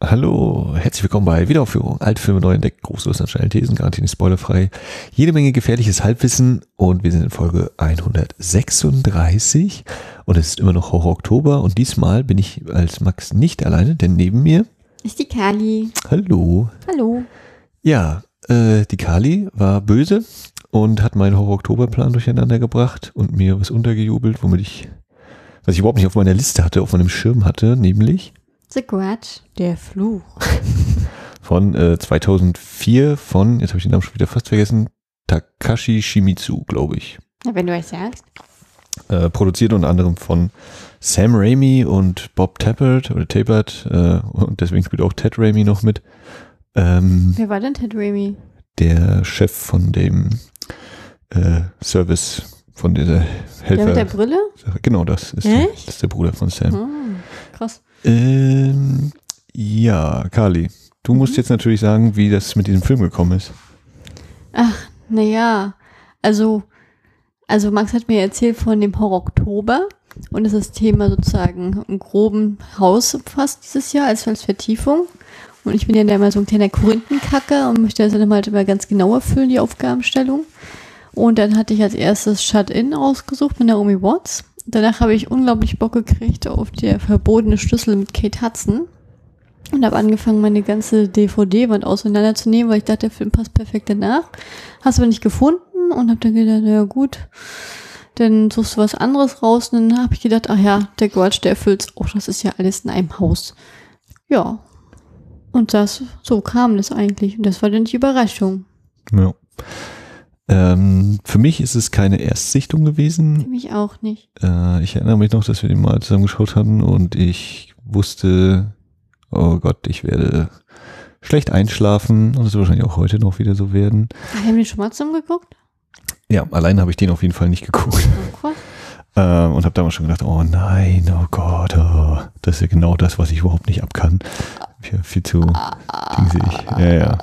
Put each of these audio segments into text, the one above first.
Hallo, herzlich willkommen bei Wiederaufführung. Alte Filme neu entdeckt, große und schnelle Thesen, garantiert spoilerfrei. Jede Menge gefährliches Halbwissen und wir sind in Folge 136 und es ist immer noch Horror Oktober und diesmal bin ich als Max nicht alleine, denn neben mir ist die Kali. Hallo. Hallo. Ja, äh, die Kali war böse und hat meinen Horror Oktober Plan durcheinander gebracht und mir was untergejubelt, womit ich was ich überhaupt nicht auf meiner Liste hatte, auf meinem Schirm hatte, nämlich The Grudge, der Fluch. von äh, 2004 von, jetzt habe ich den Namen schon wieder fast vergessen, Takashi Shimizu, glaube ich. Ja, wenn du es sagst. Äh, produziert unter anderem von Sam Raimi und Bob Tappert oder Tappert äh, und deswegen spielt auch Ted Raimi noch mit. Ähm, Wer war denn Ted Raimi? Der Chef von dem äh, Service, von dieser Helfer. Der mit der Brille? Genau, das ist, der, das ist der Bruder von Sam. Oh, krass. Ähm, ja, Kali, du mhm. musst jetzt natürlich sagen, wie das mit diesem Film gekommen ist. Ach, naja, also, also Max hat mir erzählt von dem Horror Oktober und ist das Thema sozusagen im groben Haus fast dieses Jahr als, als Vertiefung. Und ich bin ja immer so ein kleiner Korinthenkacker und möchte das dann halt immer ganz genau erfüllen, die Aufgabenstellung. Und dann hatte ich als erstes Shut-In ausgesucht mit Naomi Watts. Danach habe ich unglaublich Bock gekriegt auf der verbotene Schlüssel mit Kate Hudson. Und habe angefangen, meine ganze DVD-Wand auseinanderzunehmen, weil ich dachte, der Film passt perfekt danach. Hast aber nicht gefunden und habe dann gedacht, ja gut, dann suchst du was anderes raus. Und dann habe ich gedacht, ach ja, der Grudge, der erfüllt's auch, das ist ja alles in einem Haus. Ja. Und das, so kam das eigentlich. Und das war dann die Überraschung. Ja. Ähm, für mich ist es keine Erstsichtung gewesen. Für mich auch nicht. Äh, ich erinnere mich noch, dass wir den mal zusammen geschaut hatten und ich wusste, oh Gott, ich werde schlecht einschlafen und es wird wahrscheinlich auch heute noch wieder so werden. Haben wir schon mal zusammen geguckt? Ja, allein habe ich den auf jeden Fall nicht geguckt. Oh, ähm, und habe damals schon gedacht, oh nein, oh Gott, oh, das ist ja genau das, was ich überhaupt nicht abkann. Ja, viel zu dingsig. Ja, ja.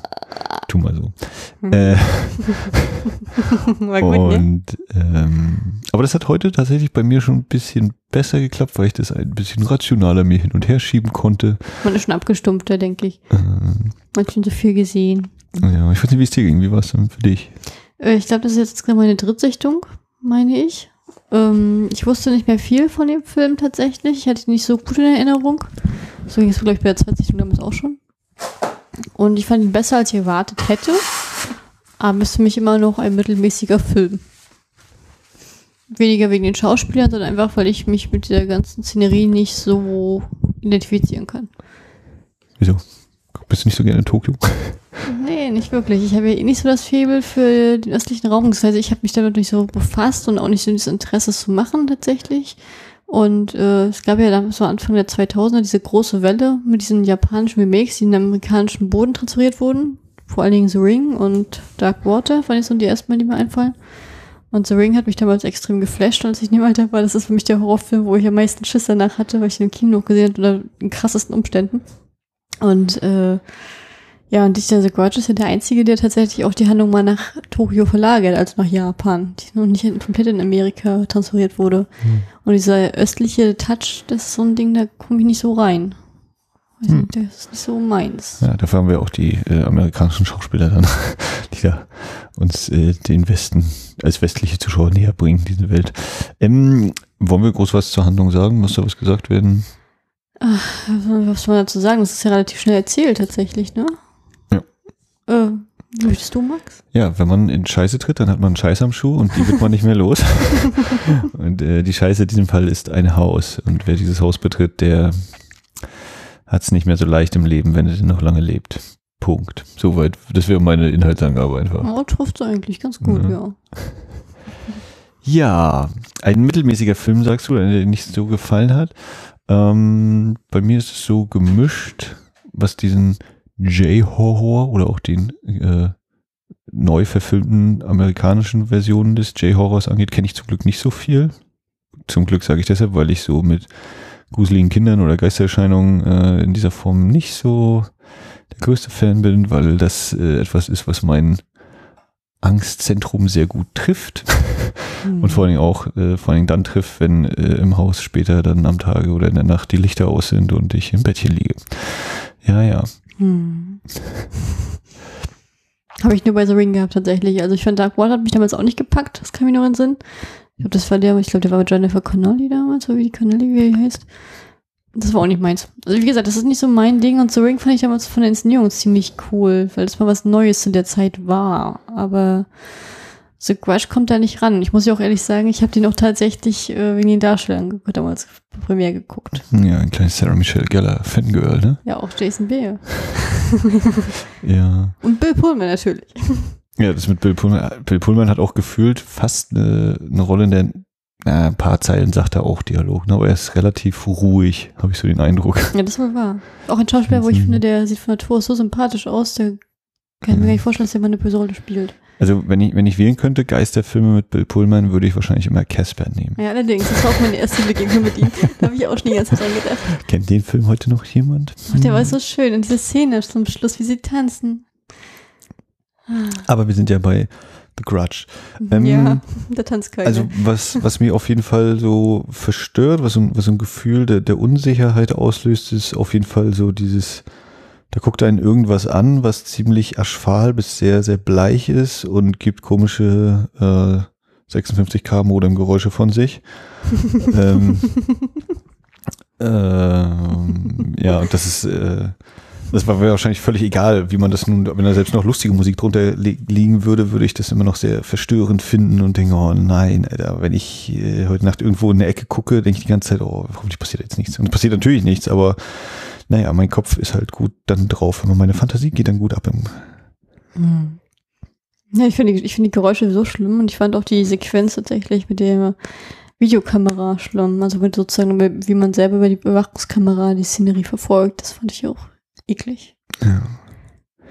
Tu mal so. Hm. Äh, War gut, ne? und, ähm, aber das hat heute tatsächlich bei mir schon ein bisschen besser geklappt, weil ich das ein bisschen rationaler mir hin und her schieben konnte. Man ist schon abgestumpfter, denke ich. Ähm, Man hat schon so viel gesehen. Ja, ich weiß nicht, wie es dir ging. Wie war es denn für dich? Äh, ich glaube, das ist jetzt gerade meine Drittsichtung, meine ich. Ähm, ich wusste nicht mehr viel von dem Film tatsächlich. Ich hatte ihn nicht so gut in Erinnerung. So ging es, glaube ich, bei der zweiten damals auch schon. Und ich fand ihn besser, als ich erwartet hätte. Aber ist für mich immer noch ein mittelmäßiger Film. Weniger wegen den Schauspielern, sondern einfach, weil ich mich mit dieser ganzen Szenerie nicht so identifizieren kann. Wieso? Bist du nicht so gerne in Tokio? Nee, nicht wirklich. Ich habe ja eh nicht so das Febel für den östlichen Raum. Das heißt, ich habe mich damit nicht so befasst und auch nicht so das Interesse zu machen tatsächlich. Und äh, es gab ja damals so Anfang der 2000er diese große Welle mit diesen japanischen Remakes, die in den amerikanischen Boden transferiert wurden. Vor allen Dingen The Ring und Dark Water, fand ich so die ersten Mal, die mir einfallen. Und The Ring hat mich damals extrem geflasht, als ich in dem Alter war. Das ist für mich der Horrorfilm, wo ich am meisten Schiss danach hatte, weil ich ihn im Kino gesehen habe unter den krassesten Umständen. Und äh, ja, und dieser The Grudge ist ja der einzige, der tatsächlich auch die Handlung mal nach Tokio verlagert, also nach Japan, die noch nicht komplett in Amerika transferiert wurde. Hm. Und dieser östliche Touch, das ist so ein Ding, da komme ich nicht so rein. Also, hm. Das ist nicht so meins. Ja, dafür haben wir auch die äh, amerikanischen Schauspieler dann, die da uns äh, den Westen als westliche Zuschauer näher bringen, diese Welt. Ähm, wollen wir groß was zur Handlung sagen? Muss da was gesagt werden? Ach, was soll man dazu sagen? Das ist ja relativ schnell erzählt tatsächlich, ne? Äh, möchtest du, Max? Ja, wenn man in Scheiße tritt, dann hat man einen Scheiß am Schuh und die wird man nicht mehr los. und äh, die Scheiße in diesem Fall ist ein Haus. Und wer dieses Haus betritt, der hat es nicht mehr so leicht im Leben, wenn er denn noch lange lebt. Punkt. Soweit. Das wäre meine Inhaltsangabe einfach. Oh, trifft eigentlich ganz gut, ja. ja. Ja, ein mittelmäßiger Film, sagst du, der dir nicht so gefallen hat. Ähm, bei mir ist es so gemischt, was diesen J-Horror oder auch den äh, neu verfilmten amerikanischen Versionen des J-Horrors angeht, kenne ich zum Glück nicht so viel. Zum Glück sage ich deshalb, weil ich so mit gruseligen Kindern oder Geistererscheinungen äh, in dieser Form nicht so der größte Fan bin, weil das äh, etwas ist, was mein Angstzentrum sehr gut trifft mhm. und vor allen Dingen auch äh, vor allen Dingen dann trifft, wenn äh, im Haus später dann am Tage oder in der Nacht die Lichter aus sind und ich im Bettchen liege. Ja, ja. Hm. Habe ich nur bei The Ring gehabt, tatsächlich. Also ich fand Dark Water hat mich damals auch nicht gepackt. Das kann mich noch in Sinn. Ich glaube, das war der, ich glaube, der war mit Jennifer Connolly damals, so wie die Connolly, wie er heißt. Das war auch nicht meins. Also wie gesagt, das ist nicht so mein Ding und The Ring fand ich damals von der Inszenierung ziemlich cool, weil das mal was Neues zu der Zeit war. Aber The Grudge kommt da nicht ran. Ich muss ja auch ehrlich sagen, ich habe den auch tatsächlich äh, wegen den Darstellern damals Premiere geguckt. Ja, ein kleines Sarah Michelle Geller Fangirl, ne? Ja, auch Jason Bale. Ja. Und Bill Pullman natürlich. Ja, das mit Bill Pullman. Bill Pullman hat auch gefühlt fast eine, eine Rolle in der, na, ein paar Zeilen sagt er auch Dialog, ne? aber er ist relativ ruhig, habe ich so den Eindruck. Ja, das war wahr. Auch ein Schauspieler, wo ich finde, der sieht von Natur aus so sympathisch aus, der kann ich mir gar nicht vorstellen, dass der mal eine böse Rolle spielt. Also wenn ich, wenn ich wählen könnte, Geisterfilme mit Bill Pullman, würde ich wahrscheinlich immer Casper nehmen. Ja, allerdings, das war auch meine erste Begegnung mit ihm. Da habe ich auch schon die ganze Zeit dran gedacht. Kennt den Film heute noch jemand? Ach, der war so schön. Und diese Szene zum Schluss, wie sie tanzen. Aber wir sind ja bei The Grudge. Ähm, ja, der Tanzkeile. Also was, was mir auf jeden Fall so verstört, was so, ein- was so ein Gefühl der, der Unsicherheit auslöst, ist auf jeden Fall so dieses, da guckt einen irgendwas an, was ziemlich aschfahl bis sehr, sehr bleich ist und gibt komische äh, 56k Modem-Geräusche von sich. ähm, ähm, ja, und das ist, äh, das war mir wahrscheinlich völlig egal, wie man das nun, wenn da selbst noch lustige Musik drunter li liegen würde, würde ich das immer noch sehr verstörend finden und denke, oh nein, Alter, wenn ich äh, heute Nacht irgendwo in der Ecke gucke, denke ich die ganze Zeit, oh, hoffentlich passiert jetzt nichts. Und es passiert natürlich nichts, aber naja, mein Kopf ist halt gut dann drauf, aber meine Fantasie geht dann gut ab im Hm. Ja, ich finde ich finde die Geräusche so schlimm und ich fand auch die Sequenz tatsächlich mit der Videokamera schlimm. Also mit sozusagen, wie man selber über die Überwachungskamera die Szenerie verfolgt. Das fand ich auch eklig. ja.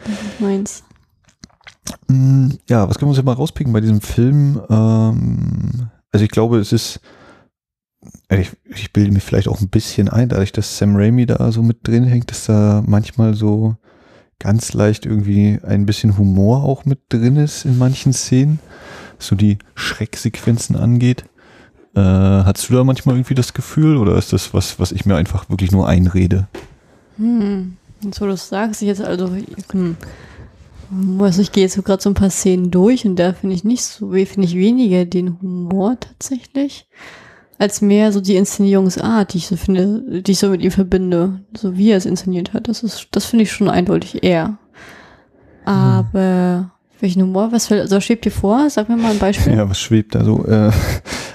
Das ist meins. Mm, Ja, was können wir uns ja mal rauspicken bei diesem Film? Ähm, also ich glaube, es ist, ich, ich bilde mir vielleicht auch ein bisschen ein, dadurch, dass Sam Raimi da so mit drin hängt, dass da manchmal so ganz leicht irgendwie ein bisschen Humor auch mit drin ist in manchen Szenen, was so die Schrecksequenzen angeht. Äh, hast du da manchmal irgendwie das Gefühl oder ist das was, was ich mir einfach wirklich nur einrede? Hm. So du das sagst, ich jetzt also, hm. Also ich gehe jetzt so gerade so ein paar Szenen durch und da finde ich nicht so, finde ich weniger den Humor tatsächlich, als mehr so die Inszenierungsart, die ich so finde, die ich so mit ihm verbinde, so wie er es inszeniert hat. Das ist, das finde ich schon eindeutig eher. Aber welchen Humor, was fällt, also schwebt dir vor? Sag mir mal ein Beispiel. Ja, was schwebt da so? Äh,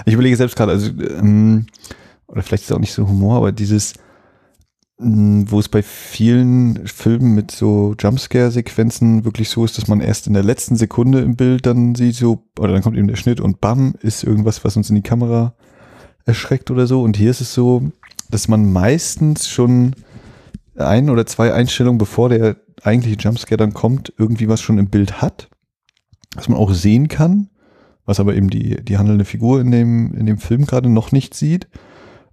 ich überlege selbst gerade, also, ähm, oder vielleicht ist es auch nicht so Humor, aber dieses, mh, wo es bei vielen Filmen mit so Jumpscare-Sequenzen wirklich so ist, dass man erst in der letzten Sekunde im Bild dann sieht, so, oder dann kommt eben der Schnitt und bam, ist irgendwas, was uns in die Kamera erschreckt oder so. Und hier ist es so, dass man meistens schon ein oder zwei Einstellungen, bevor der eigentliche Jumpscare dann kommt, irgendwie was schon im Bild hat, was man auch sehen kann, was aber eben die, die handelnde Figur in dem, in dem Film gerade noch nicht sieht.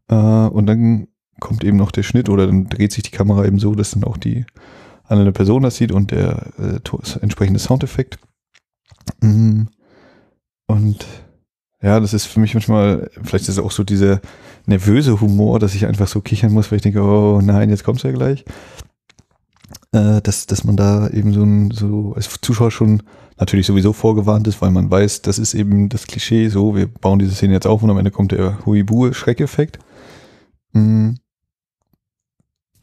Äh, und dann kommt eben noch der Schnitt oder dann dreht sich die Kamera eben so, dass dann auch die handelnde Person das sieht und der äh, entsprechende Soundeffekt. Mm. Und ja, das ist für mich manchmal, vielleicht ist es auch so dieser nervöse Humor, dass ich einfach so kichern muss, weil ich denke, oh nein, jetzt kommt's ja gleich. Äh, dass, dass man da eben so, ein, so als Zuschauer schon natürlich sowieso vorgewarnt ist, weil man weiß, das ist eben das Klischee, so, wir bauen diese Szene jetzt auf und am Ende kommt der Huibu-Schreckeffekt. Mhm.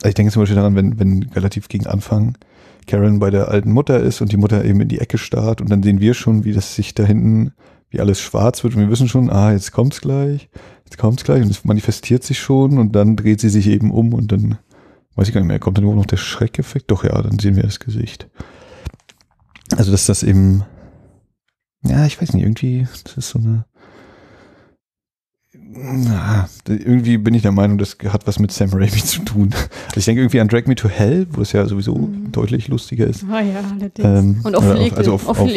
Ich denke zum Beispiel daran, wenn, wenn relativ gegen Anfang Karen bei der alten Mutter ist und die Mutter eben in die Ecke starrt und dann sehen wir schon, wie das sich da hinten, wie alles schwarz wird und wir wissen schon, ah, jetzt kommt's gleich, jetzt kommt's gleich und es manifestiert sich schon und dann dreht sie sich eben um und dann, weiß ich gar nicht mehr, kommt dann überhaupt noch der Schreckeffekt? Doch, ja, dann sehen wir das Gesicht. Also, dass das eben, ja, ich weiß nicht, irgendwie, das ist so eine, na, irgendwie bin ich der Meinung, das hat was mit Sam Raimi zu tun. Also ich denke irgendwie an Drag Me to Hell, wo es ja sowieso Mhm. deutlich lustiger ist, Ah ja, allerdings. Ähm, und auf Lekel. also auf- auf, auf-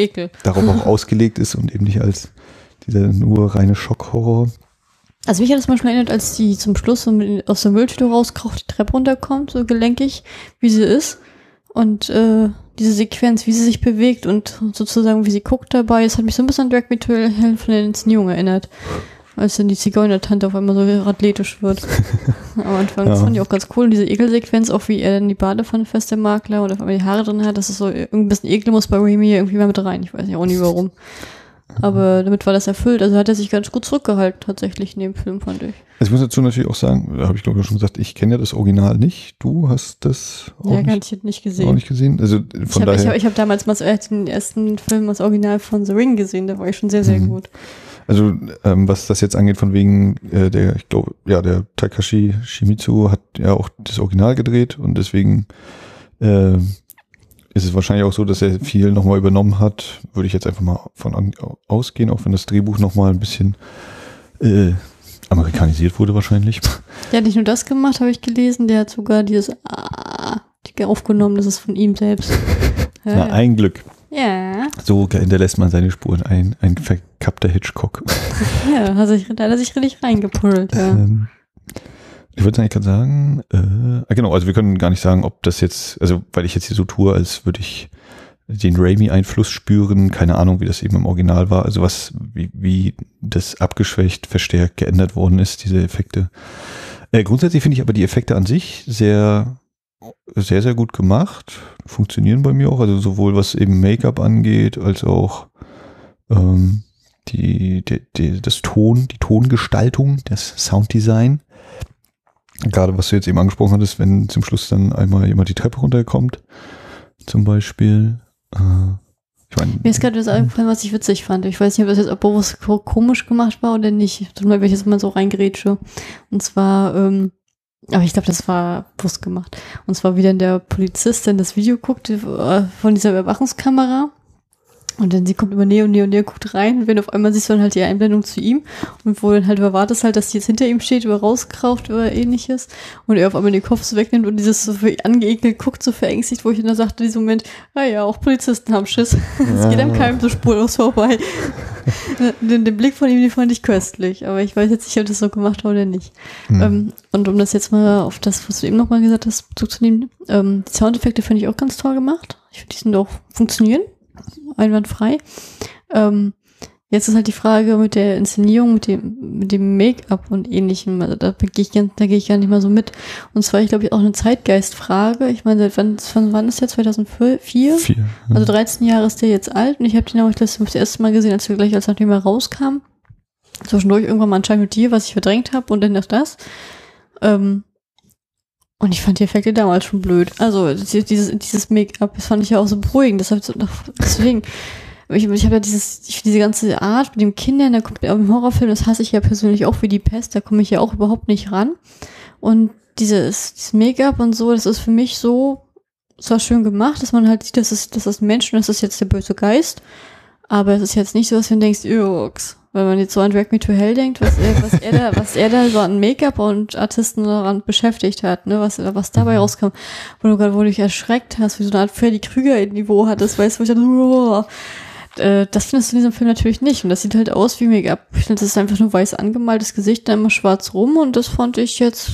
darauf auch ausgelegt ist und eben nicht als dieser nur reine Schockhorror. Also mich hat das manchmal erinnert, als die zum Schluss so aus der Mülltüte rauskauft, die Treppe runterkommt, so gelenkig, wie sie ist. Und äh, diese Sequenz, wie sie sich bewegt und sozusagen wie sie guckt dabei, das hat mich so ein bisschen an Drag Me to Hell von den Inszenierungen erinnert. Als dann die Zigeuner-Tante auf einmal so athletisch wird. Am Anfang. Das Ja. fand ich auch ganz cool. Und diese Ekelsequenz, auch wie er dann die Badewanne fest, der Makler, und auf einmal die Haare drin hat, das ist so ein bisschen ekel muss bei Raimi irgendwie mal mit rein. Ich weiß nicht auch nie warum. Aber damit war das erfüllt. Also hat er sich ganz gut zurückgehalten, tatsächlich in dem Film, fand ich. Also ich muss dazu natürlich auch sagen, da habe ich glaube ich schon gesagt, ich kenne ja das Original nicht. Du hast das auch, Ja, gar nicht, nicht, nicht auch gesehen. nicht gesehen. Also Ich von habe ich daher. hab, ich hab damals mal den ersten Film, das Original von The Ring gesehen, da war ich schon sehr, sehr Mhm. gut. Also ähm, was das jetzt angeht, von wegen äh, der, ich glaube, ja, der Takashi Shimizu hat ja auch das Original gedreht und deswegen äh, ist es wahrscheinlich auch so, dass er viel nochmal übernommen hat. Würde ich jetzt einfach mal von an, ausgehen, auch wenn das Drehbuch nochmal ein bisschen äh, amerikanisiert wurde wahrscheinlich. Der hat nicht nur das gemacht, habe ich gelesen, der hat sogar dieses Ah aufgenommen, das ist von ihm selbst. Ja, Na, ja. ein Glück. Ja, So hinterlässt man seine Spuren. Ein, ein verkappter Hitchcock. ja, hat sich, da hat er sich richtig reingepuddelt, ja. Ähm, ich wollte eigentlich gerade sagen, äh, ah, genau, also wir können gar nicht sagen, ob das jetzt, also weil ich jetzt hier so tue, als würde ich den Raimi-Einfluss spüren, keine Ahnung, wie das eben im Original war, also was, wie, wie das abgeschwächt, verstärkt, geändert worden ist, diese Effekte. Äh, grundsätzlich finde ich aber die Effekte an sich sehr, sehr, sehr gut gemacht, funktionieren bei mir auch, also sowohl was eben Make-up angeht, als auch ähm, die, die, die, das Ton, die Tongestaltung, das Sounddesign. Gerade was du jetzt eben angesprochen hattest, wenn zum Schluss dann einmal jemand die Treppe runterkommt, zum Beispiel. Äh, ich meine, Mir ist gerade das eingefallen, was ich witzig fand. Ich weiß nicht, ob das jetzt bewusst ko- komisch gemacht war oder nicht. Tut mir, wenn ich jetzt mal so reingrätsche. Und zwar, ähm, aber ich glaube, das war bewusst gemacht. Und zwar, wie dann der Polizist dann das Video guckt äh, von dieser Überwachungskamera. Und dann sie kommt immer näher und näher und näher, guckt rein. Und wenn auf einmal siehst du dann halt die Einblendung zu ihm. Und wo dann halt erwartest halt, dass die jetzt hinter ihm steht, oder rauskrauft oder ähnliches. Und er auf einmal den Kopf so wegnimmt und dieses so angeekelt guckt, so verängstigt, wo ich dann sagte in diesem Moment, ah ja, auch Polizisten haben Schiss. Es geht einem keinem so spurlos vorbei. den, den Blick von ihm, den fand ich köstlich. Aber ich weiß jetzt nicht, ob das so gemacht war oder nicht. hm. Ähm, und um das jetzt mal auf das, was du eben nochmal gesagt hast, Bezug zu nehmen, ähm, die Soundeffekte finde ich auch ganz toll gemacht. Ich finde, die sind auch funktionieren. Einwandfrei. Ähm, jetzt ist halt die Frage mit der Inszenierung, mit dem, mit dem Make-up und ähnlichem. Also da gehe ich, da gehe ich gar nicht mal so mit. Und zwar, ich glaube, auch eine Zeitgeistfrage. Ich meine, seit wann, von wann ist der? 2004? Vier. Also 13 Jahre ist der jetzt alt und ich habe den auch das, das erste Mal gesehen, als wir gleich als nachdem er rauskam. Zwischendurch irgendwann mal anscheinend mit dir, was ich verdrängt habe und dann noch das. Ähm, und ich fand die Effekte damals schon blöd. Also die- dieses, dieses Make-up, das fand ich ja auch so beruhigend. Deshalb, so- deswegen, ich, ich habe ja dieses, ich, diese ganze Art mit den Kindern, da kommt im Horrorfilm, das hasse ich ja persönlich auch wie die Pest, da komme ich ja auch überhaupt nicht ran. Und dieses, dieses Make-up und so, das ist für mich so, zwar schön gemacht, dass man halt sieht, dass es, das ist ein Mensch und das ist jetzt der böse Geist. Aber es ist jetzt nicht so, dass du denkst, Ux. Wenn man jetzt so an Drag Me to Hell denkt, was er, was er da, was er da so an Make-up und Artisten daran beschäftigt hat, ne, was, was dabei rauskam, wo du gerade, wo du dich erschreckt hast, wie so eine Art Freddy Krüger-Niveau hattest, weißt du, wo ich dachte, oh, äh, das findest du in diesem Film natürlich nicht. Und das sieht halt aus wie Make-up. Das ist einfach nur weiß angemaltes Gesicht, dann immer schwarz rum und das fand ich jetzt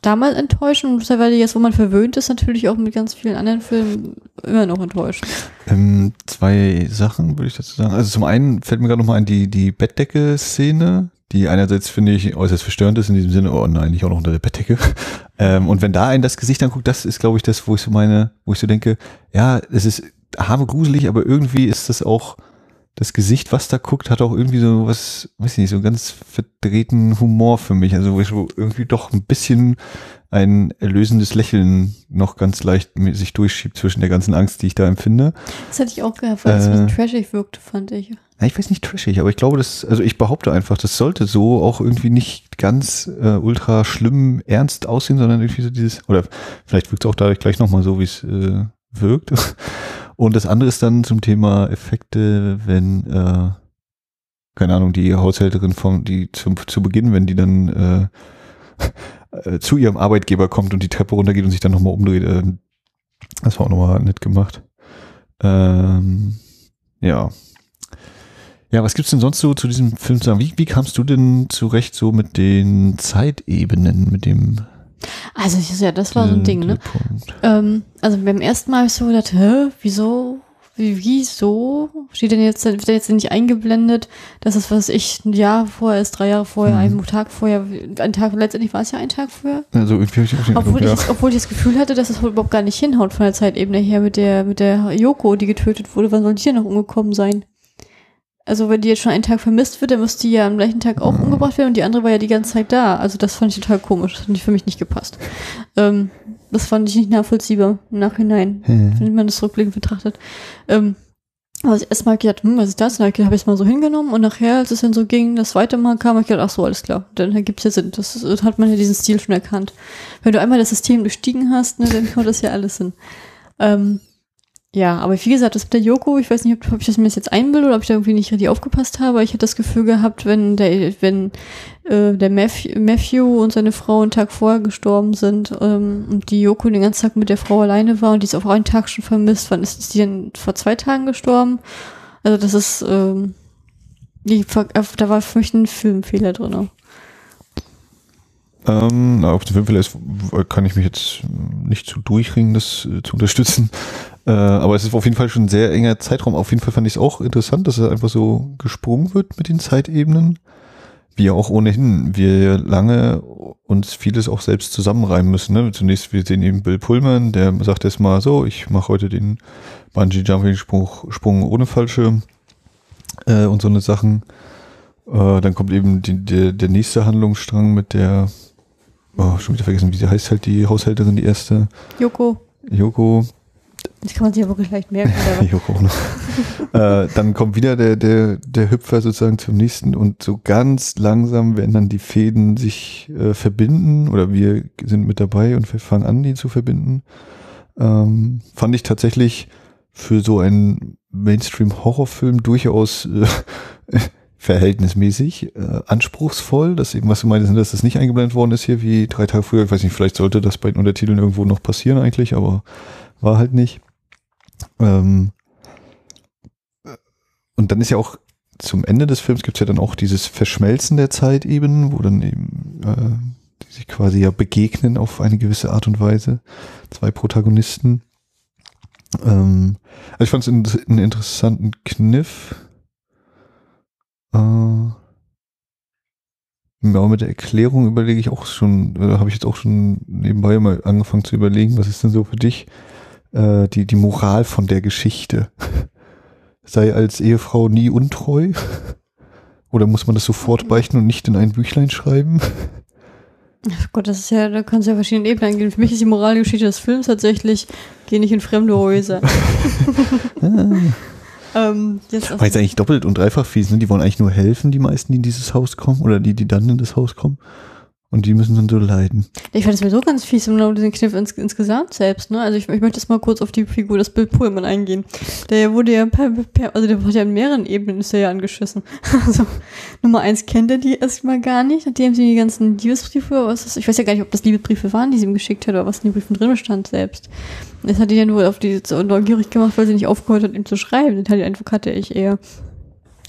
damals enttäuschend und mittlerweile jetzt, wo man verwöhnt ist, natürlich auch mit ganz vielen anderen Filmen immer noch enttäuschend. Ähm, zwei Sachen würde ich dazu sagen. Also zum einen fällt mir gerade nochmal ein, die, die Bettdecke-Szene, die einerseits finde ich äußerst verstörend ist in diesem Sinne, oh nein, nicht auch noch unter der Bettdecke. Ähm, und wenn da ein das Gesicht anguckt, das ist, glaube ich, das, wo ich so meine, wo ich so denke, ja, es ist habe gruselig, aber irgendwie ist das auch, das Gesicht, was da guckt, hat auch irgendwie so was, weiß ich nicht, so einen ganz verdrehten Humor für mich. Also wo irgendwie doch ein bisschen ein erlösendes Lächeln noch ganz leicht sich durchschiebt zwischen der ganzen Angst, die ich da empfinde. Das hätte ich auch gehabt, weil es ein Äh. bisschen trashig wirkte, fand ich. Ja, ich weiß nicht trashig, aber ich glaube, das, also ich behaupte einfach, das sollte so auch irgendwie nicht ganz äh, ultra schlimm ernst aussehen, sondern irgendwie so dieses, oder vielleicht wirkt es auch dadurch gleich nochmal so, wie es äh, wirkt. Und das andere ist dann zum Thema Effekte, wenn, äh, keine Ahnung, die Haushälterin vom, die zum, zu Beginn, wenn die dann äh, äh, zu ihrem Arbeitgeber kommt und die Treppe runtergeht und sich dann nochmal umdreht, äh, das war auch nochmal nett gemacht. Ähm, ja. Ja, was gibt's denn sonst so zu diesem Film zu sagen? Wie, wie kamst du denn zurecht so mit den Zeitebenen, mit dem Also, ich- ja, das war so ein Ding, ne? Ähm, also beim ersten Mal habe ich so gedacht, hä, wieso, wieso steht denn jetzt, wird denn jetzt nicht eingeblendet, dass es, was ich, ein Jahr vorher ist, drei Jahre vorher, Mhm. einen Tag vorher, ein Tag, letztendlich war es ja ein Tag vorher. Also irgendwie ich auch den Obwohl Eindruck, ich, ja. das, obwohl ich das Gefühl hatte, dass es überhaupt gar nicht hinhaut von der Zeitebene her mit der, mit der Yoko, die getötet wurde. Wann soll die denn noch umgekommen sein? Also wenn die jetzt schon einen Tag vermisst wird, dann müsste die ja am gleichen Tag auch Mhm. umgebracht werden und die andere war ja die ganze Zeit da. Also das fand ich total komisch. Das hat für mich nicht gepasst. Ähm, das fand ich nicht nachvollziehbar im Nachhinein, Hm. wenn man das rückblickend betrachtet. Ähm, aber ich erstmal gedacht, hm, was ist das? Und dann habe ich es mal so hingenommen und nachher, als es dann so ging, das zweite Mal kam, hab ich gedacht, ach so, alles klar, dann ergibt es ja Sinn. Das ist, hat man ja diesen Stil schon erkannt. Wenn du einmal das System durchstiegen hast, ne, dann kommt das ja alles hin. Ähm, ja, aber wie gesagt, das mit der Yoko, ich weiß nicht, ob, ob ich das mir jetzt einbilde oder ob ich da irgendwie nicht richtig aufgepasst habe. Ich hätte das Gefühl gehabt, wenn der, wenn äh, der Matthew, und seine Frau einen Tag vorher gestorben sind ähm, und die Yoko den ganzen Tag mit der Frau alleine war und die ist auf einen Tag schon vermisst, wann ist die denn vor zwei Tagen gestorben? Also das ist, ähm, die, äh, da war für mich ein Filmfehler drin. Ähm, auf den Film vielleicht kann ich mich jetzt nicht zu durchringen, das äh, zu unterstützen. Äh, aber es ist auf jeden Fall schon ein sehr enger Zeitraum. Auf jeden Fall fand ich es auch interessant, dass es einfach so gesprungen wird mit den Zeitebenen. Wie auch ohnehin wir lange uns vieles auch selbst zusammenreimen müssen. Ne? Zunächst, wir sehen eben Bill Pullman, der sagt erstmal so, ich mache heute den Bungee-Jumping-Sprung Sprung ohne Fallschirm äh, und so eine Sachen. Äh, dann kommt eben die, der, der nächste Handlungsstrang mit der oh, schon wieder vergessen, wie sie heißt halt, die Haushälterin, die erste, Yoko, Yoko, das kann man sich ja wirklich leicht merken. Yoko auch noch. äh, dann kommt wieder der, der, der Hüpfer sozusagen zum nächsten und so ganz langsam werden dann die Fäden sich äh, verbinden oder wir sind mit dabei und wir fangen an, die zu verbinden. Ähm, fand ich tatsächlich für so einen Mainstream-Horrorfilm durchaus äh, verhältnismäßig äh, anspruchsvoll, dass eben, was du meintest, dass das nicht eingeblendet worden ist hier wie drei Tage früher. Ich weiß nicht, vielleicht sollte das bei den Untertiteln irgendwo noch passieren eigentlich, aber war halt nicht. Ähm, und dann ist ja auch zum Ende des Films gibt es ja dann auch dieses Verschmelzen der Zeit eben, wo dann eben äh, die sich quasi ja begegnen auf eine gewisse Art und Weise. Zwei Protagonisten. Ähm, also ich fand es einen interessanten Kniff. Äh, ja, mit der Erklärung überlege ich auch schon, äh, habe ich jetzt auch schon nebenbei mal angefangen zu überlegen, was ist denn so für dich äh, die, die Moral von der Geschichte? Sei als Ehefrau nie untreu? Oder muss man das sofort beichten und nicht in ein Büchlein schreiben? Ach Gott, das ist ja, da kannst du ja verschiedene Ebenen eingehen. Für mich ist die Moralgeschichte des Films tatsächlich, geh nicht in fremde Häuser. Ähm, jetzt Weil es eigentlich doppelt und dreifach fies, ne? Die wollen eigentlich nur helfen, die meisten, die in dieses Haus kommen, oder die, die dann in das Haus kommen. Und die müssen dann so leiden. ich fand es mir so ganz fies um diesen Kniff ins, insgesamt selbst, ne? Also ich, ich möchte jetzt mal kurz auf die Figur des Bill Pullman eingehen. Der wurde ja per, per also der wurde ja in mehreren Ebenen ist er ja angeschissen. Also Nummer eins kennt er die erstmal gar nicht, nachdem sie die ganzen Liebesbriefe, was ist, ich weiß ja gar nicht, ob das Liebesbriefe waren, die sie ihm geschickt hat, oder was in den Briefen drin stand selbst. Das hat ihn ja nur auf die so neugierig gemacht, weil sie nicht aufgehört hat, ihm zu schreiben. Den Teil Eindruck hatte ich eher.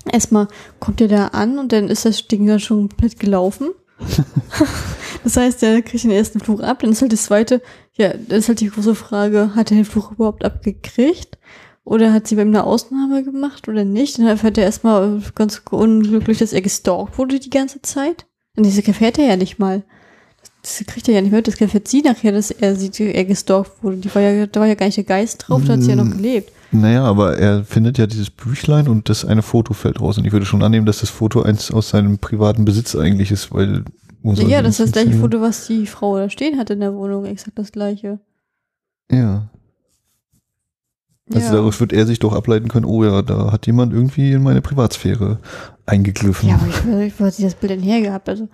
Erstmal kommt er da an und dann ist das Ding dann schon komplett gelaufen. das heißt, der kriegt den ersten Fluch ab, dann ist halt das zweite, ja, dann ist halt die große Frage, hat er den Fluch überhaupt abgekriegt? Oder hat sie bei ihm eine Ausnahme gemacht oder nicht? Dann erfährt er erstmal ganz unglücklich, dass er gestalkt wurde die ganze Zeit. Und das erfährt er ja nicht mal. Das kriegt er ja nicht mit, das erfährt sie nachher, dass er, sie, er gestalkt wurde. Die war ja, da war ja gar nicht der Geist drauf, da hat sie ja noch gelebt. Naja, aber er findet ja dieses Büchlein und das eine Foto fällt raus. Und ich würde schon annehmen, dass das Foto eins aus seinem privaten Besitz eigentlich ist, weil. Ja, das ist das gleiche? Foto, was die Frau da stehen hat in der Wohnung. Exakt das gleiche. Ja. Also ja. daraus wird er sich doch ableiten können, oh ja, da hat jemand irgendwie in meine Privatsphäre eingegriffen. ja, aber ich, ich, wo hat sie das Bild denn hergehabt? Also,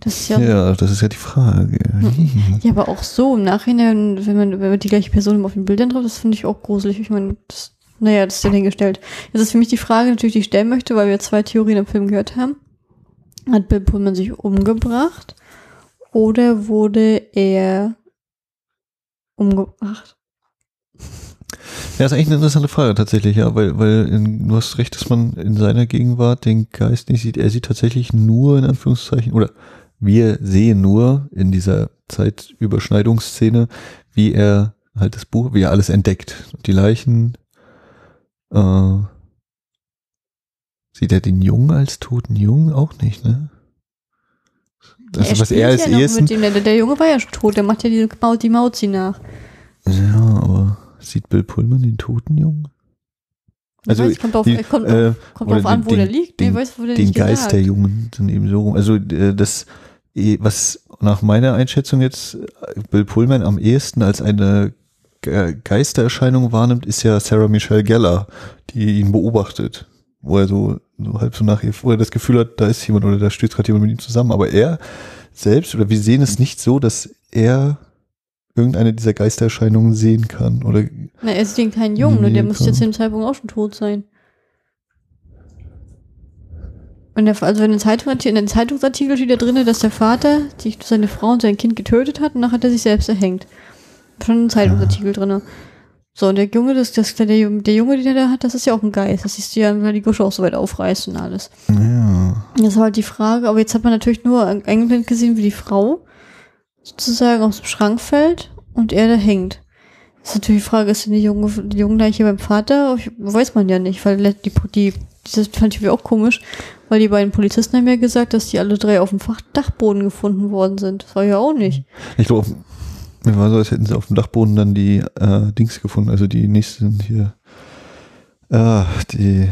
das ist ja, ja. Ja, das ist ja die Frage. aber auch so im Nachhinein, wenn man, wenn man die gleiche Person auf den Bildern drauf, das finde ich auch gruselig. Ich meine, das, naja, das ist ja hingestellt. Jetzt ist für mich die Frage natürlich, die ich stellen möchte, weil wir zwei Theorien im Film gehört haben. Hat Bill Pullman sich umgebracht oder wurde er umgebracht? Ja, ist eigentlich eine interessante Frage tatsächlich, ja, weil, weil in, du hast recht, dass man in seiner Gegenwart den Geist nicht sieht. Er sieht tatsächlich nur in Anführungszeichen, oder wir sehen nur in dieser Zeitüberschneidungsszene, wie er halt das Buch, wie er alles entdeckt. Die Leichen, Äh, sieht er den Jungen als toten Jungen auch nicht, ne? Also, was spielt er als ja noch ersten. mit ihm. Der, der Junge war ja schon tot, der macht ja diese Maut, die Mauzi nach. Ja, aber sieht Bill Pullman den toten Jungen? Also, weiß, kommt drauf, die, kommt, äh, kommt drauf an, den- wo der den- liegt. den- nee, weiß, wo der den Geist gesagt. der Jungen sind eben so rum. Also äh, das, eh, was nach meiner Einschätzung jetzt äh, Bill Pullman am ehesten als eine Ge- Geistererscheinung wahrnimmt, ist ja Sarah Michelle Gellar, die ihn beobachtet, wo er so, so halb so nach ihr, wo er das Gefühl hat, da ist jemand oder da steht gerade jemand mit ihm zusammen. Aber er selbst oder wir sehen es nicht so, dass er irgendeine dieser Geistererscheinungen sehen kann oder Na, er ist den kleinen Jungen, ne? der müsste klar. jetzt zu dem Zeitpunkt auch schon tot sein. Und der, also in, in den Zeitungsartikel steht da drin, dass der Vater die, seine Frau und sein Kind getötet hat und nachher hat er sich selbst erhängt. Schon ein Zeitungsartikel drin. So, und der Junge, das, das, der, der Junge, den er da hat, das ist ja auch ein Geist. Das siehst du ja, weil die Gusche auch so weit aufreißt und alles. ja. Das war halt die Frage, aber jetzt hat man natürlich nur eingeblendet gesehen, wie die Frau sozusagen aus dem Schrank fällt und er da hängt. Das ist natürlich die Frage, ist denn die junge, die junge Leiche beim Vater? Weiß man ja nicht, weil die, die, das fand ich auch komisch, weil die beiden Polizisten haben ja gesagt, dass die alle drei auf dem Dachboden gefunden worden sind. Das war ja auch nicht. Ich glaube, mir war so, als hätten sie auf dem Dachboden dann die äh, Dings gefunden, also die nächsten hier. Äh, die,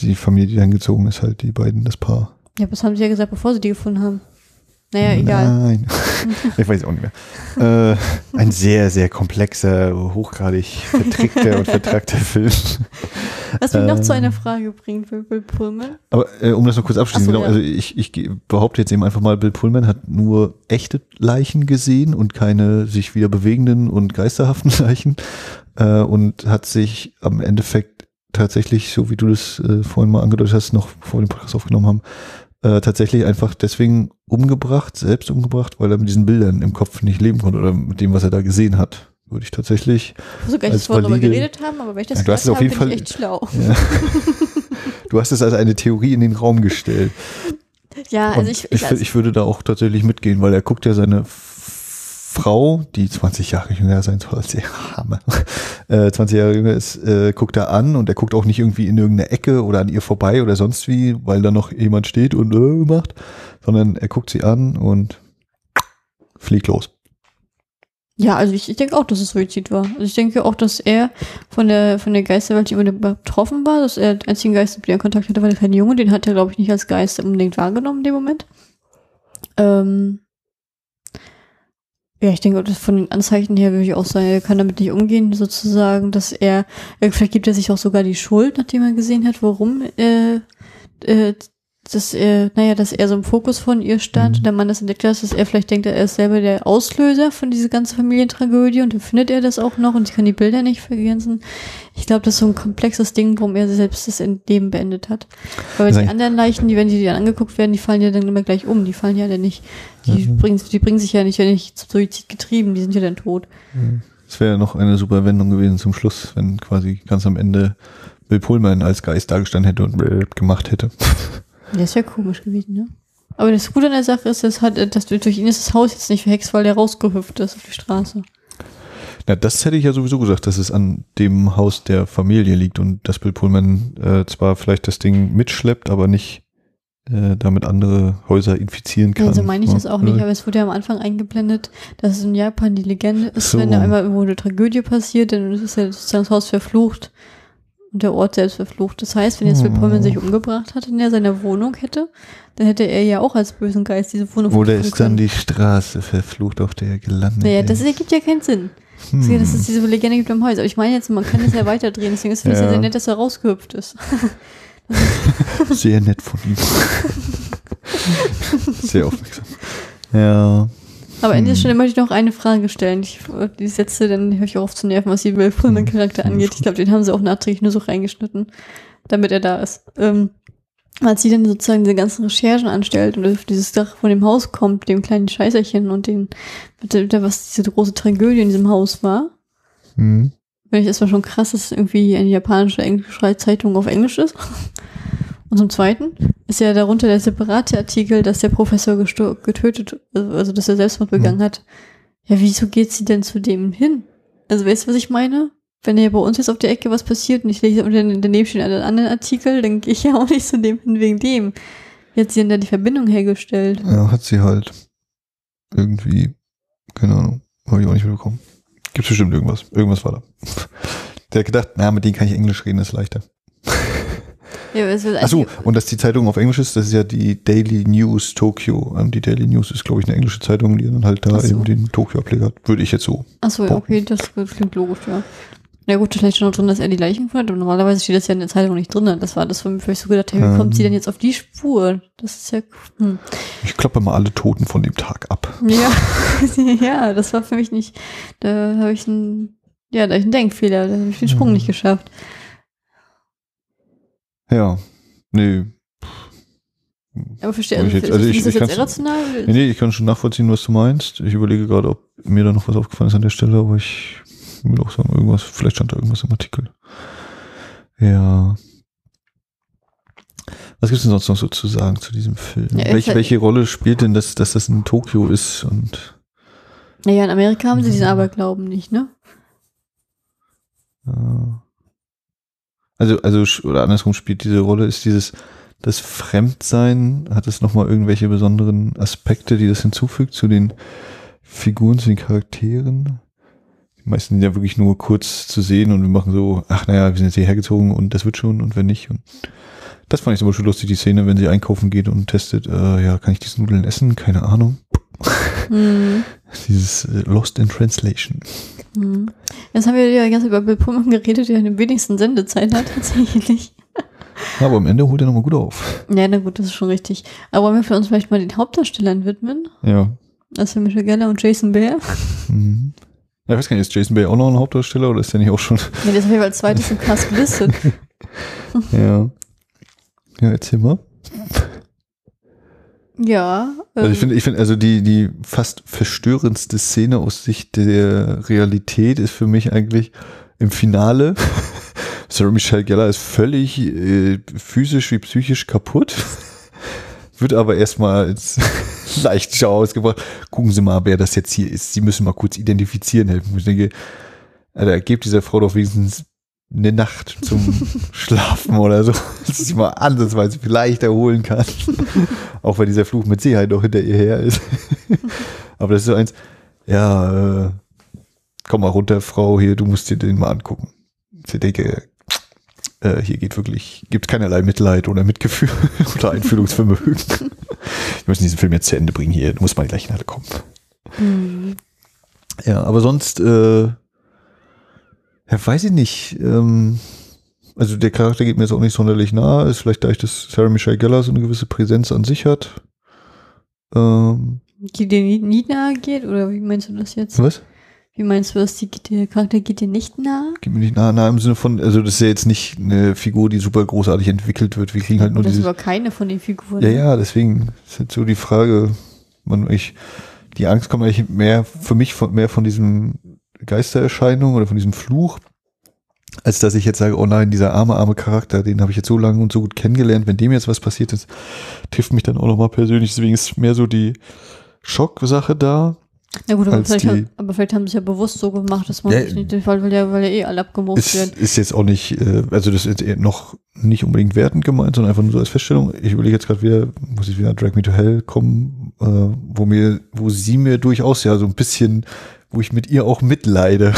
die Familie, die dann gezogen ist, halt die beiden, das Paar. Ja, das haben sie ja gesagt, bevor sie die gefunden haben. Naja, egal. Nein. ich weiß auch nicht mehr. Äh, ein sehr, sehr komplexer, hochgradig vertrickter und vertrackter Film. Was mich noch zu ähm, einer Frage bringt, Bill Bill Pullman. Aber äh, um das noch kurz abschließen, so, genau, ja. also ich, ich behaupte jetzt eben einfach mal, Bill Pullman hat nur echte Leichen gesehen und keine sich wieder bewegenden und geisterhaften Leichen äh, und hat sich am Endeffekt tatsächlich, so wie du das äh, vorhin mal angedeutet hast, noch vor dem Podcast aufgenommen haben, äh, tatsächlich einfach deswegen umgebracht, selbst umgebracht, weil er mit diesen Bildern im Kopf nicht leben konnte oder mit dem, was er da gesehen hat. Würde ich tatsächlich. Ich wusste gar nicht, darüber geredet haben, aber wenn ich das Ja, du hast es auf jeden bin Fall- echt schlau. Ja. du hast es als eine Theorie in den Raum gestellt. Ja, also ich, ich, ich, ich würde da auch tatsächlich mitgehen, weil er guckt ja seine Frau, die 20 Jahre jünger sein soll als er, Hammer, äh, 20 Jahre jünger ist, äh, guckt er an und er guckt auch nicht irgendwie in irgendeine Ecke oder an ihr vorbei oder sonst wie, weil da noch jemand steht und äh, macht, sondern er guckt sie an und fliegt los. ja, also ich, ich denke auch, dass es Suizid war. Also ich denke auch, dass er von der, von der Geisterwelt nicht unbedingt betroffen war, dass er der einzige Geist, mit dem er Kontakt hatte, war der kleine Junge. Den hat er, glaube ich, nicht als Geist unbedingt wahrgenommen in dem Moment. Ähm, ja, ich denke, von den Anzeichen her würde ich auch sagen, er kann damit nicht umgehen, sozusagen, dass er, äh, vielleicht gibt er sich auch sogar die Schuld, nachdem er gesehen hat, warum, äh, äh, dass er, naja, dass er so im Fokus von ihr stand Mhm. und der Mann das entdeckt hat, dass er vielleicht denkt, er ist selber der Auslöser von dieser ganzen Familientragödie und dann findet er das auch noch und ich kann die Bilder nicht vergessen. Ich glaube, das ist so ein komplexes Ding, warum er selbst das Leben beendet hat. Weil die anderen Leichen, die, wenn die dann angeguckt werden, die fallen ja dann immer gleich um. Die fallen ja dann nicht, die Mhm. bringen, die bringen sich ja nicht, ja nicht zum Suizid getrieben, die sind ja dann tot. Es wäre noch eine super Wendung gewesen zum Schluss, wenn quasi ganz am Ende Bill Pullman als Geist dargestanden hätte und gemacht hätte. Das ist ja komisch gewesen, ne? Aber das Gute an der Sache ist, es hat, dass durch ihn ist das Haus jetzt nicht verhext, weil der rausgehüpft ist auf die Straße. Na, das hätte ich ja sowieso gesagt, dass es an dem Haus der Familie liegt und dass Bill Pullman äh, zwar vielleicht das Ding mitschleppt, aber nicht äh, damit andere Häuser infizieren kann. Ja, so meine ich das auch nicht, aber es wurde ja am Anfang eingeblendet, dass es in Japan die Legende ist, So. wenn da einmal irgendwo eine Tragödie passiert, dann ist ja sozusagen das Haus verflucht und der Ort selbst verflucht. Das heißt, wenn jetzt Oh. Pullman sich umgebracht hat in der seiner Wohnung hätte, dann hätte er ja auch als bösen Geist diese Wohnung Oder verfluchen ist dann können. die Straße verflucht, auf der er gelandet Naja, das ist? ergibt ja keinen Sinn. Hm. Dass es diese Legende gibt am Haus. Aber ich meine jetzt, man kann das ja weiterdrehen. Deswegen ist es ja. Ja. sehr nett, dass er rausgehüpft ist. Sehr nett von ihm. Sehr aufmerksam. Ja. Aber an dieser Hm. Stelle möchte ich noch eine Frage stellen. Ich, die Sätze, dann höre ich auch auf zu nerven, was die Will Pullman Charakter Hm. angeht. Ich glaube, den haben sie auch nachträglich nur so reingeschnitten, damit er da ist. Ähm, als sie dann sozusagen diese ganzen Recherchen anstellt und auf dieses Dach von dem Haus kommt, dem kleinen Scheißerchen und den, was diese große Tragödie in diesem Haus war, Hm. finde ich erstmal schon krass, dass irgendwie eine japanische englische Zeitung auf Englisch ist. Und zum Zweiten ist ja darunter der separate Artikel, dass der Professor getötet, also, also dass er Selbstmord begangen hat. Ja, wieso geht sie denn zu dem hin? Also weißt du, was ich meine? wenn hier bei uns jetzt auf der Ecke was passiert und ich lese und dann daneben stehen alle anderen Artikel, dann gehe ich ja auch nicht zu dem hin wegen dem. Wie hat sie denn da die Verbindung hergestellt? Ja, hat sie halt irgendwie, keine Ahnung, habe ich auch nicht mitbekommen. Gibt bestimmt irgendwas. Irgendwas war da. Der hat gedacht, na, mit denen kann ich Englisch reden, ist leichter. Ja, aber es wird Achso, und dass die Zeitung auf Englisch ist, das ist ja die Daily News Tokyo. Ähm, Die Daily News ist, glaube ich, eine englische Zeitung, die dann halt da so. eben den Tokyo-Ableger hat. Würde ich jetzt so. Achso, ja, okay, das klingt logisch, ja. Na gut, vielleicht schon noch drin, dass er die Leichen fand, aber normalerweise steht das ja in der Zeitung nicht drin. Das war das, für mich so gedacht, hey, wie Ähm. kommt sie denn jetzt auf die Spur? Das ist ja, hm. Ich klappe mal alle Toten von dem Tag ab. Ja, ja, das war für mich nicht, da habe ich einen, ja, da ich einen Denkfehler, da habe ich den Sprung Mhm. nicht geschafft. Ja. Nee. Aber verstehe, Aber also, ich jetzt- also ich- ist das ich jetzt irrational? Nee, nee, ich kann schon nachvollziehen, was du meinst. Ich überlege gerade, ob mir da noch was aufgefallen ist an der Stelle, aber ich will auch sagen, irgendwas, vielleicht stand da irgendwas im Artikel. Ja. Was gibt es denn sonst noch so zu sagen zu diesem Film? Ja, welche, welche Rolle spielt denn das, dass das in Tokio ist und Naja, in Amerika haben sie diesen Mhm. Aberglauben nicht, ne? Ja. Also, also, oder andersrum spielt diese Rolle, ist dieses, das Fremdsein, hat es nochmal irgendwelche besonderen Aspekte, die das hinzufügt zu den Figuren, zu den Charakteren? Die meisten sind ja wirklich nur kurz zu sehen und wir machen so, ach naja, wir sind jetzt hierher gezogen und das wird schon und wenn nicht. Und das fand ich zum Beispiel lustig, die Szene, wenn sie einkaufen geht und testet, äh, ja, kann ich diese Nudeln essen? Keine Ahnung. Mhm. Dieses äh, Lost in Translation. Mhm. Jetzt haben wir ja ganz über Bill Pullman geredet, der den wenigsten Sendezeit hat, tatsächlich. Aber am Ende holt er nochmal gut auf. Ja, na gut, das ist schon richtig. Aber wollen wir für uns vielleicht mal den Hauptdarstellern widmen? Ja. Also Michelle Geller und Jason Bear. Mhm. Ja, ich weiß gar nicht, ist Jason Bay auch noch ein Hauptdarsteller oder ist der nicht auch schon? Ja, ist auf jeden Fall als zweites im Cast gelistet. ja. Ja, erzähl mal. Ja. Also ich ähm, finde, ich finde, also die, die fast verstörendste Szene aus Sicht der Realität ist für mich eigentlich im Finale. Sarah Michelle Gellar ist völlig äh, physisch wie psychisch kaputt. Wird aber erstmal als leicht schau ausgebracht. Gucken Sie mal, wer das jetzt hier ist. Sie müssen mal kurz identifizieren helfen. Ich denke, Alter, gebt dieser Frau doch wenigstens eine Nacht zum Schlafen oder so, dass sich mal ansatzweise vielleicht erholen kann. Auch wenn dieser Fluch mit Sicherheit noch hinter ihr her ist. Aber das ist so eins, ja, äh, komm mal runter, Frau, hier, du musst dir den mal angucken. Ich denke, äh, hier geht wirklich, gibt keinerlei Mitleid oder Mitgefühl oder Einfühlungsvermögen. Wir müssen diesen Film jetzt zu Ende bringen hier, du musst mal gleich in alle kommen. Mhm. Ja, aber sonst, äh, ja, weiß ich nicht. Ähm, also der Charakter geht mir jetzt auch nicht sonderlich nahe. Ist vielleicht dadurch, dass Sarah Michelle Gellar so eine gewisse Präsenz an sich hat. Ähm, Die dir nie, nahe geht? Oder wie meinst du das jetzt? was? Wie meinst du das? Die, der Charakter geht dir nicht nahe? Geht mir nicht nahe, nahe im Sinne von, also das ist ja jetzt nicht eine Figur, die super großartig entwickelt wird. Wir kriegen halt nur das ist dieses. aber keine von den Figuren. Ja, ja, deswegen ist halt so die Frage, man, ich, die Angst kommt eigentlich mehr für mich von, mehr von diesem Geistererscheinung oder von diesem Fluch, als dass ich jetzt sage, oh nein, dieser arme, arme Charakter, den habe ich jetzt so lange und so gut kennengelernt, wenn dem jetzt was passiert ist, trifft mich dann auch nochmal persönlich. Deswegen ist mehr so die Schocksache da. Na gut, aber vielleicht, die- aber vielleicht haben sie es ja bewusst so gemacht, dass man Ja, sich nicht, weil, weil, ja, weil ja eh alle abgemurkt Ist, werden. ist jetzt auch nicht, äh, also das ist noch nicht unbedingt wertend gemeint, sondern einfach nur so als Feststellung. Ich überlege jetzt gerade wieder, muss ich wieder Drag Me to Hell kommen, äh, wo mir, wo sie mir durchaus ja so ein bisschen, wo ich mit ihr auch mitleide,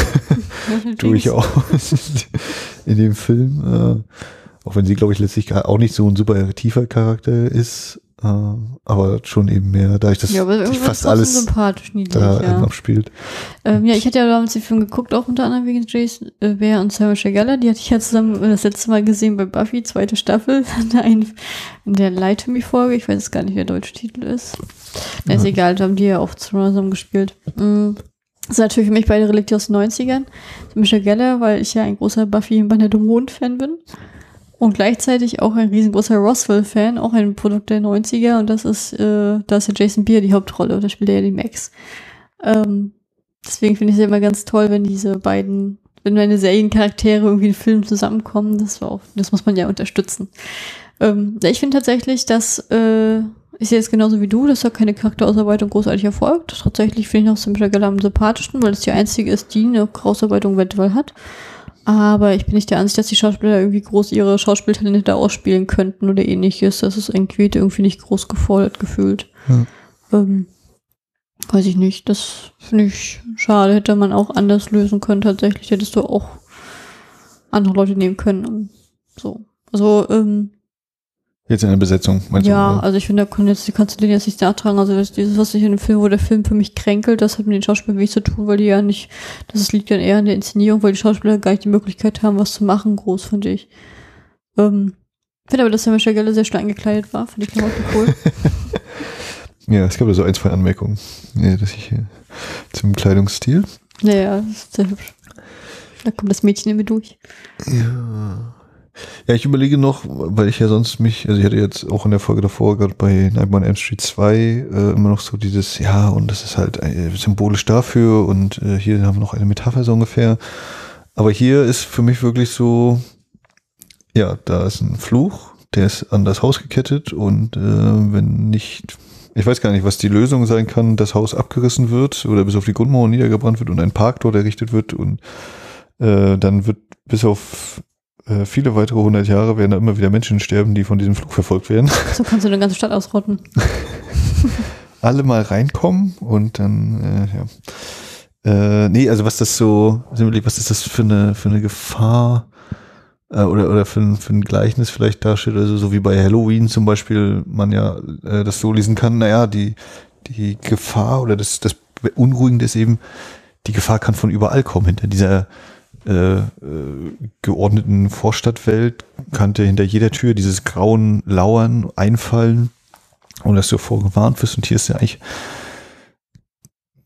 durchaus in dem Film. Äh, auch wenn sie, glaube ich, letztlich auch nicht so ein super tiefer Charakter ist, äh, aber schon eben mehr, da ich das Ja, aber irgendwas fast alles da ja. abspielt. Ähm, ja, ich hatte ja damals den Film geguckt, auch unter anderem wegen Jason äh, Bear und Sarah Gellar. Die hatte ich ja zusammen äh, das letzte Mal gesehen bei Buffy, zweite Staffel. In der Lie to Me Folge. Ich weiß jetzt gar nicht, wie der deutsche Titel ist. Na, ist Ja. egal, da haben die ja auch zusammen gespielt. Mm. Das sind natürlich für mich beide Relikte aus den 90ern. Michelle Geller, weil ich ja ein großer Buffy und Banner Mond-Fan bin. Und gleichzeitig auch ein riesengroßer Roswell-Fan, auch ein Produkt der 90er. Und das ist, äh, da ist ja Jason Beer die Hauptrolle. Da spielt er ja die Max. Ähm, deswegen finde ich es immer ganz toll, wenn diese beiden, wenn meine Seriencharaktere irgendwie in Filmen zusammenkommen. Das war auch, das muss man ja unterstützen. Ähm, ja, ich finde tatsächlich, dass äh, ich sehe es genauso wie du, dass da keine Charakterausarbeitung großartig erfolgt. Tatsächlich finde ich noch Geller am sympathischsten, weil es die einzige ist, die eine Ausarbeitung weltweit hat. Aber ich bin nicht der Ansicht, dass die Schauspieler irgendwie groß ihre Schauspieltalente da ausspielen könnten oder ähnliches. Das ist irgendwie, irgendwie nicht groß gefordert gefühlt. Ja. Ähm, weiß ich nicht. Das finde ich schade. Hätte man auch anders lösen können. Tatsächlich hättest du auch andere Leute nehmen können. So. Also, ähm, Jetzt in der Besetzung, meinst ja, du? oder? also ich finde, da kann jetzt, kannst du den jetzt nicht nachtragen. Also das, dieses, was ich in dem Film, wo der Film für mich kränkelt, das hat mit den Schauspielern wenig zu tun, weil die ja nicht, das liegt dann eher in der Inszenierung, weil die Schauspieler gar nicht die Möglichkeit haben, was zu machen, groß, finde ich. Ähm, finde aber, dass der Michelle Geller sehr schnell angekleidet war, finde ich Klamotten cool. Ja, es gab da so ein, zwei Anmerkungen, ja, dass ich äh, zum Kleidungsstil. naja, das ist sehr hübsch. Da kommt das Mädchen in mir durch. Ja. Ja, ich überlege noch, weil ich ja sonst mich, also ich hatte jetzt auch in der Folge davor, gerade bei Nightmare on Elm Street 2, äh, immer noch so dieses, ja, und das ist halt äh, symbolisch dafür und äh, hier haben wir noch eine Metapher so ungefähr. Aber hier ist für mich wirklich so, ja, da ist ein Fluch, der ist an das Haus gekettet und äh, wenn nicht, ich weiß gar nicht, was die Lösung sein kann, das Haus abgerissen wird oder bis auf die Grundmauer niedergebrannt wird und ein Park dort errichtet wird und äh, dann wird bis auf äh, viele weitere hundert Jahre werden da immer wieder Menschen sterben, die von diesem Flug verfolgt werden. So kannst du eine ganze Stadt ausrotten. Alle mal reinkommen und dann, äh, ja. Äh, nee, also was das so, was ist das für eine, für eine Gefahr äh, oder, oder für ein, für ein Gleichnis vielleicht darstellt, also so wie bei Halloween zum Beispiel man ja äh, das so lesen kann, naja, die, die Gefahr oder das, das Beunruhigende ist eben, die Gefahr kann von überall kommen. Hinter dieser äh, äh, geordneten Vorstadtwelt kannte hinter jeder Tür dieses Grauen lauern, einfallen und dass du vorgewarnt wirst. Und hier ist ja eigentlich,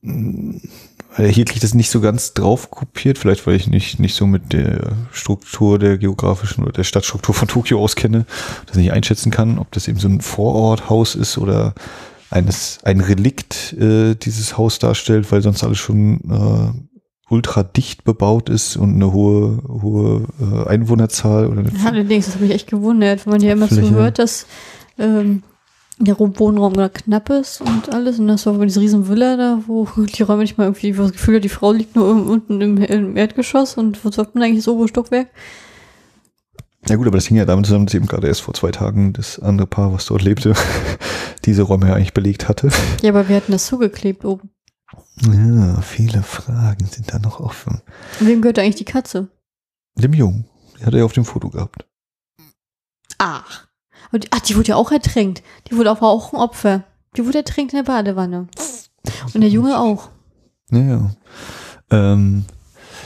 hier kriege ich das nicht so ganz drauf kopiert, vielleicht weil ich nicht, nicht so mit der Struktur der geografischen oder der Stadtstruktur von Tokio auskenne, das nicht einschätzen kann, ob das eben so ein Vororthaus ist oder eines, ein Relikt äh, dieses Haus darstellt, weil sonst alles schon äh, ultra dicht bebaut ist und eine hohe, hohe äh, Einwohnerzahl oder allerdings, das hat mich echt gewundert, wenn man ja immer so hört, dass ähm, der Wohnraum da knapp ist und alles. Und das war diese riesen Villa da, wo die Räume nicht mal irgendwie, das Gefühl hat, die Frau liegt nur unten im, im Erdgeschoss und wo sagt man eigentlich das obere Stockwerk? Ja gut, aber das hing ja damit zusammen, dass eben gerade erst vor zwei Tagen das andere Paar, was dort lebte, diese Räume ja eigentlich belegt hatte. Ja, aber wir hatten das zugeklebt oben. Ja, viele Fragen sind da noch offen. Wem gehört eigentlich die Katze? Dem Jungen, die hat er ja auf dem Foto gehabt. Ach. Und, ach, die wurde ja auch ertränkt. Die wurde auch, war auch ein Opfer. Die wurde ertränkt in der Badewanne. Und der Junge auch. Ja, ja. Ähm,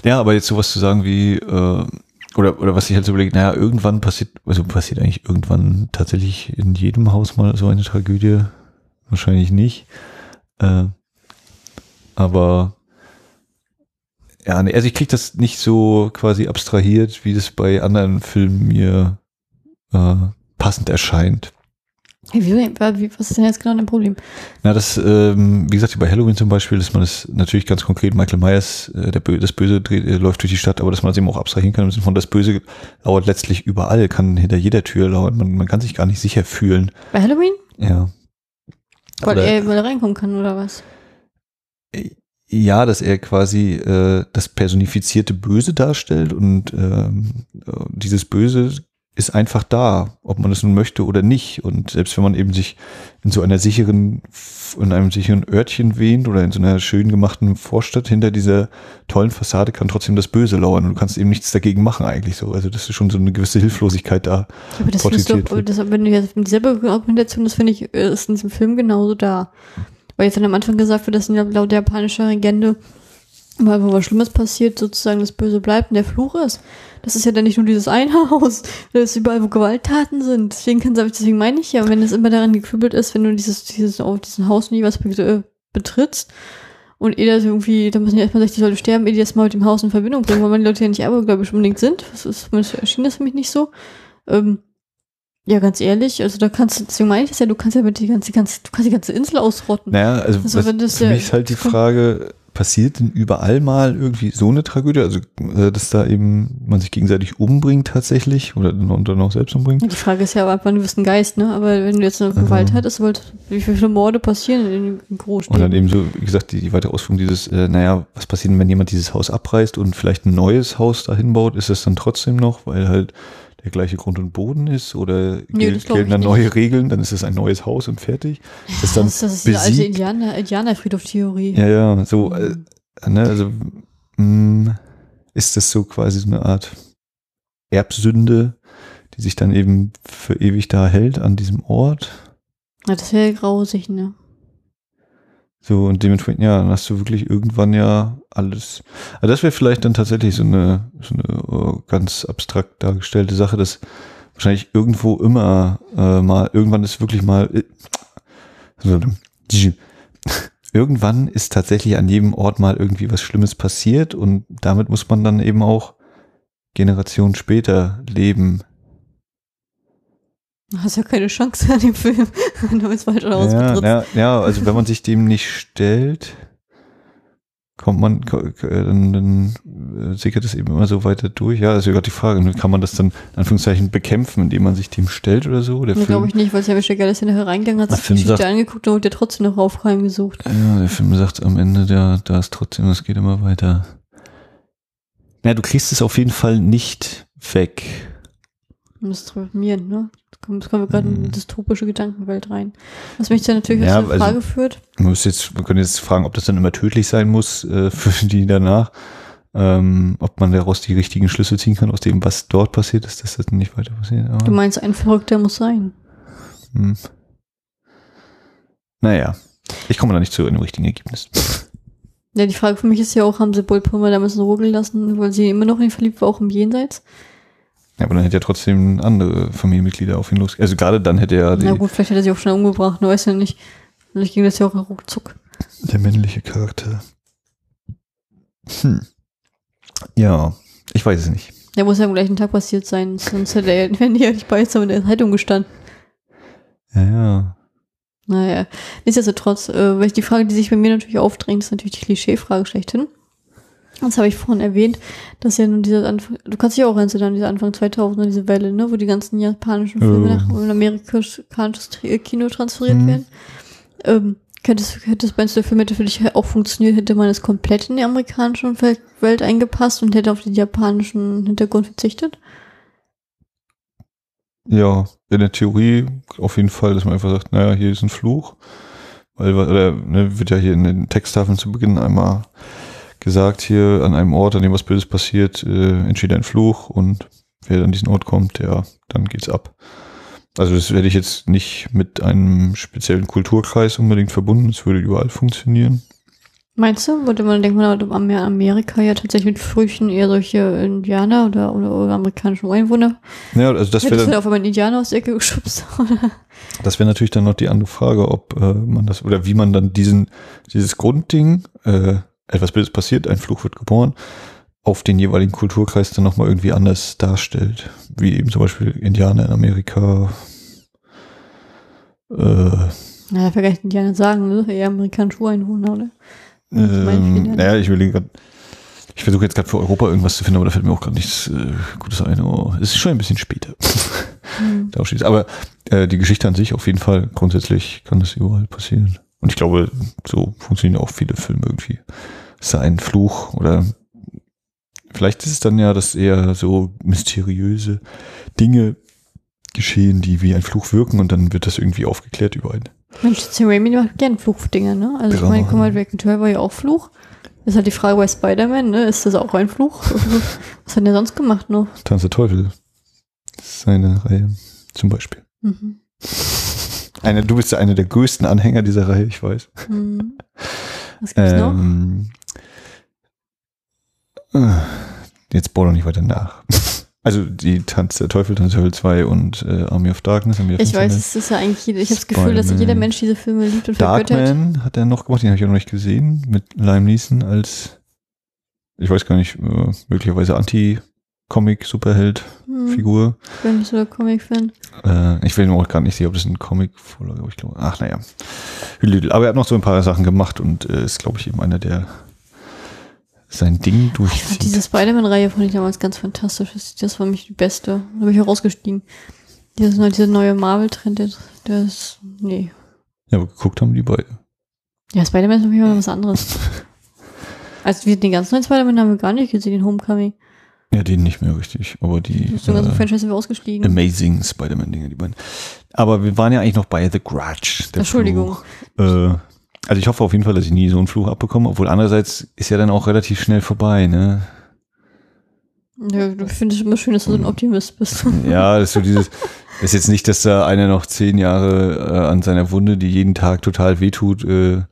ja, aber jetzt sowas zu sagen wie, äh, oder, oder was ich halt so überlege, naja, irgendwann passiert, also passiert eigentlich irgendwann tatsächlich in jedem Haus mal so eine Tragödie. Wahrscheinlich nicht. Äh, aber ja, nee, also ich krieg das nicht so quasi abstrahiert, wie das bei anderen Filmen mir äh, passend erscheint. Hey, wie, wie, was ist denn jetzt genau dein Problem? Na, das, ähm, wie gesagt, bei Halloween zum Beispiel, dass man das natürlich ganz konkret, Michael Myers, äh, der Bö das Böse dreht, äh, läuft durch die Stadt, aber dass man das eben auch abstrahieren kann, im Sinne von das Böse lauert letztlich überall, kann hinter jeder Tür lauern, man, man kann sich gar nicht sicher fühlen. Bei Halloween? Ja. Weil er er reinkommen kann, oder was? Ja, dass er quasi äh, das personifizierte Böse darstellt und ähm, äh, dieses Böse ist einfach da, ob man es nun möchte oder nicht. Und selbst wenn man eben sich in so einer sicheren, in einem sicheren Örtchen wähnt oder in so einer schön gemachten Vorstadt hinter dieser tollen Fassade kann trotzdem das Böse lauern und du kannst eben nichts dagegen machen eigentlich so. Also das ist schon so eine gewisse Hilflosigkeit da. Aber das du, das, wenn du jetzt mit dieselbe Argumentation, das finde ich, äh, ist in diesem Film genauso da. Weil jetzt dann am Anfang gesagt wird, dass laut der japanischer Legende, weil wo was Schlimmes passiert, sozusagen das Böse bleibt und der Fluch ist. Das ist ja dann nicht nur dieses eine Haus, das ist überall, wo Gewalttaten sind. Deswegen, kann, deswegen meine ich ja, wenn es immer daran gekübelt ist, wenn du dieses, dieses, auf diesen Haus nie was äh, betrittst und eh das irgendwie, da müssen ja erstmal 60 Leute sterben, ehe die das mal mit dem Haus in Verbindung bringen, weil man die Leute ja nicht abergläubisch unbedingt sind. Das ist, zumindest erschien das für mich nicht so. Ähm, ja, ganz ehrlich, also da kannst du, deswegen meine ich das ja, du kannst ja mit die ganze, ganze, du kannst die ganze Insel ausrotten. Naja, also, Also wenn das für ja- mich ist halt die Frage, passiert denn überall mal irgendwie so eine Tragödie? Also, äh, dass da eben man sich gegenseitig umbringt tatsächlich oder dann, dann auch selbst umbringt? Die Frage ist ja, ab wann du bist ein Geist, ne? Aber wenn du jetzt eine Gewalt Also- hattest, wollt, wie viele Morde passieren in den Großstädten? Und dann eben so, wie gesagt, die, die weitere Ausführung dieses, äh, naja, was passiert, denn, wenn jemand dieses Haus abreißt und vielleicht ein neues Haus dahin baut? Ist es dann trotzdem noch, weil halt der gleiche Grund und Boden ist? Oder Nee, glaub gelten dann nicht. neue Regeln? Dann ist es ein neues Haus und fertig? Ist das dann das, ist die alte besiegt? Indianer, Indianerfriedhof-Theorie. Ja, ja, so, äh, ne, also mh, ist das so quasi so eine Art Erbsünde, die sich dann eben für ewig da hält an diesem Ort? Ja, das wäre grausig, ne? So, und dementsprechend, ja, dann hast du wirklich irgendwann ja alles. Also das wäre vielleicht dann tatsächlich so eine, so eine äh, ganz abstrakt dargestellte Sache, dass wahrscheinlich irgendwo immer äh, mal, irgendwann ist wirklich mal, äh, irgendwann ist tatsächlich an jedem Ort mal irgendwie was Schlimmes passiert und damit muss man dann eben auch Generationen später leben. Du hast ja keine Chance an dem Film, wenn du ins falsche Haus Ja, ja, ja, also wenn man sich dem nicht stellt, kommt man, dann, dann äh, sickert es eben immer so weiter durch. Ja, also gerade die Frage, ne, kann man das dann in Anführungszeichen bekämpfen, indem man sich dem stellt oder so? Der Nee, glaube ich nicht, weil Sammy Stecker ist ja nachher reingegangen, hat Der sich die Geschichte sagt- angeguckt und ja trotzdem noch Aufreim gesucht. ja, der Film sagt am Ende, da, da ist trotzdem, es geht immer weiter. Ja, du kriegst es auf jeden Fall nicht weg. Und das transformieren, ne? Da kommen, wir gerade in Mhm. eine dystopische Gedankenwelt rein. Was mich dann natürlich Ja, auf eine also- Frage führt. Man muss jetzt, wir können jetzt fragen, ob das dann immer tödlich sein muss äh, für die danach. Ähm, ob man daraus die richtigen Schlüsse ziehen kann aus dem, was dort passiert ist, dass das nicht weiter passiert. Aber, Du meinst, ein Verrückter muss sein. hm. Naja, ich komme da nicht zu einem richtigen Ergebnis. Ja, die Frage für mich ist ja auch, haben sie Bullpummer damals in Ruhe gelassen, weil sie immer noch in verliebt war, auch im Jenseits? Ja, aber dann hätte er trotzdem andere Familienmitglieder auf ihn los. Also gerade dann hätte er die, Na gut, vielleicht hat er sie auch schnell umgebracht, ne, weiß ja nicht. Vielleicht ging das ja auch ruckzuck. der männliche Charakter. Hm. Ja, ich weiß es nicht. Der muss ja am gleichen Tag passiert sein, sonst hätte er, wenn die ja nicht bei in der Zeitung gestanden. Ja, ja. Naja, nichtsdestotrotz, äh, weil ich die Frage, die sich bei mir natürlich aufdrängt, ist natürlich die Klischeefrage schlechthin. Das habe ich vorhin erwähnt, dass ja nun dieser Anfang, du kannst dich auch erinnern an diese Anfang 2000er, diese Welle, ne, wo die ganzen japanischen Filme Ja. nach amerikanisches Tri- Kino transferiert Mhm. werden. Ähm, könntest, könntest, meinst du, der Film hätte für dich auch funktioniert, hätte man es komplett in die amerikanische Welt, Welt eingepasst und hätte auf den japanischen Hintergrund verzichtet? Ja, in der Theorie auf jeden Fall, dass man einfach sagt, naja, hier ist ein Fluch. Weil, oder, ne, wird ja hier in den Texttafeln zu Beginn einmal gesagt, hier an einem Ort, an dem was Böses passiert, äh, entsteht ein Fluch und wer an diesen Ort kommt, der, dann geht's ab. Also das werde ich jetzt nicht mit einem speziellen Kulturkreis unbedingt verbunden, es würde überall funktionieren. Meinst du? Würde man denken, man am Amerika ja tatsächlich mit Früchten eher solche Indianer oder, oder, oder amerikanischen Einwohner. Ja, also das wäre dann, dann auf einmal einen Indianer aus der Ecke geschubst? Oder? Das wäre natürlich dann noch die andere Frage, ob äh, man das oder wie man dann diesen dieses Grundding, äh, etwas Böses passiert, ein Fluch wird geboren, auf den jeweiligen Kulturkreis dann nochmal irgendwie anders darstellt. Wie eben zum Beispiel Indianer in Amerika. Äh, Na, nicht Indianer sagen, ne? Eher amerikanische Ureinwohner, oder? Ähm, naja, ich will grad, ich versuche jetzt gerade für Europa irgendwas zu finden, aber da fällt mir auch gerade nichts äh, Gutes ein. Oh, es ist schon ein bisschen später. Hm. ausschließt. Aber äh, die Geschichte an sich auf jeden Fall, grundsätzlich kann das überall passieren. Und ich glaube, so funktionieren auch viele Filme irgendwie. Es sei ein Fluch oder vielleicht ist es dann ja, dass eher so mysteriöse Dinge geschehen, die wie ein Fluch wirken und dann wird das irgendwie aufgeklärt über einen. Mensch, Sam Raimi macht gern Fluchdinger, ne? Also ich Drama. meine, guck mal, Drake Tour war ja auch Fluch. Ist halt die Frage bei Spider-Man, ne? Ist das auch ein Fluch? Was hat der sonst gemacht noch? Tanz der Teufel. Ist seine Reihe zum Beispiel. Mhm. Eine, du bist ja einer der größten Anhänger dieser Reihe, ich weiß. Mhm. Was gibt's noch? Ähm, äh, jetzt bohr doch nicht weiter nach. Also die Tanz der Teufel, Tanz der Teufel 2 und äh, Army of Darkness haben wir Ich weiß, es ist ja eigentlich, jeder, ich habe das Gefühl, dass jeder. Mensch diese Filme liebt und vergöttert. Darkman hat er noch gemacht, den habe ich auch noch nicht gesehen, mit Lime Neeson als, ich weiß gar nicht, äh, möglicherweise Anti-Comic-Superheld-Figur. Hm, ich bin nicht so der Comic-Fan. Äh, ich will auch gar nicht sehen, ob das ein Comic-Vorlage, ich glaube, ach naja. Aber er hat noch so ein paar Sachen gemacht und äh, ist, glaube ich, eben einer der sein Ding durchzieht. diese Spider-Man-Reihe fand ich damals ganz fantastisch. Das, war mich die beste. Da bin ich auch rausgestiegen. Dieses, neu- dieser neue Marvel-Trend, der, der ist, nee. ja, aber geguckt haben die beide. Ja, Spider-Man ist für mich immer was anderes. also wir den ganzen neuen Spider-Man haben wir gar nicht gesehen, den Homecoming. Ja, den nicht mehr richtig, aber die ganzen äh, Franchise sind wir ausgestiegen. Amazing Spider-Man-Dinge, die beiden. Aber wir waren ja eigentlich noch bei The Grudge. der Entschuldigung. Fluch. Äh, also ich hoffe auf jeden Fall, dass ich nie so einen Fluch abbekomme, obwohl andererseits ist ja dann auch relativ schnell vorbei, ne? Ja, du findest immer schön, dass du so ein Optimist bist. Ja, das ist so dieses, das ist jetzt nicht, dass da einer noch zehn Jahre äh, an seiner Wunde, die jeden Tag total wehtut, äh,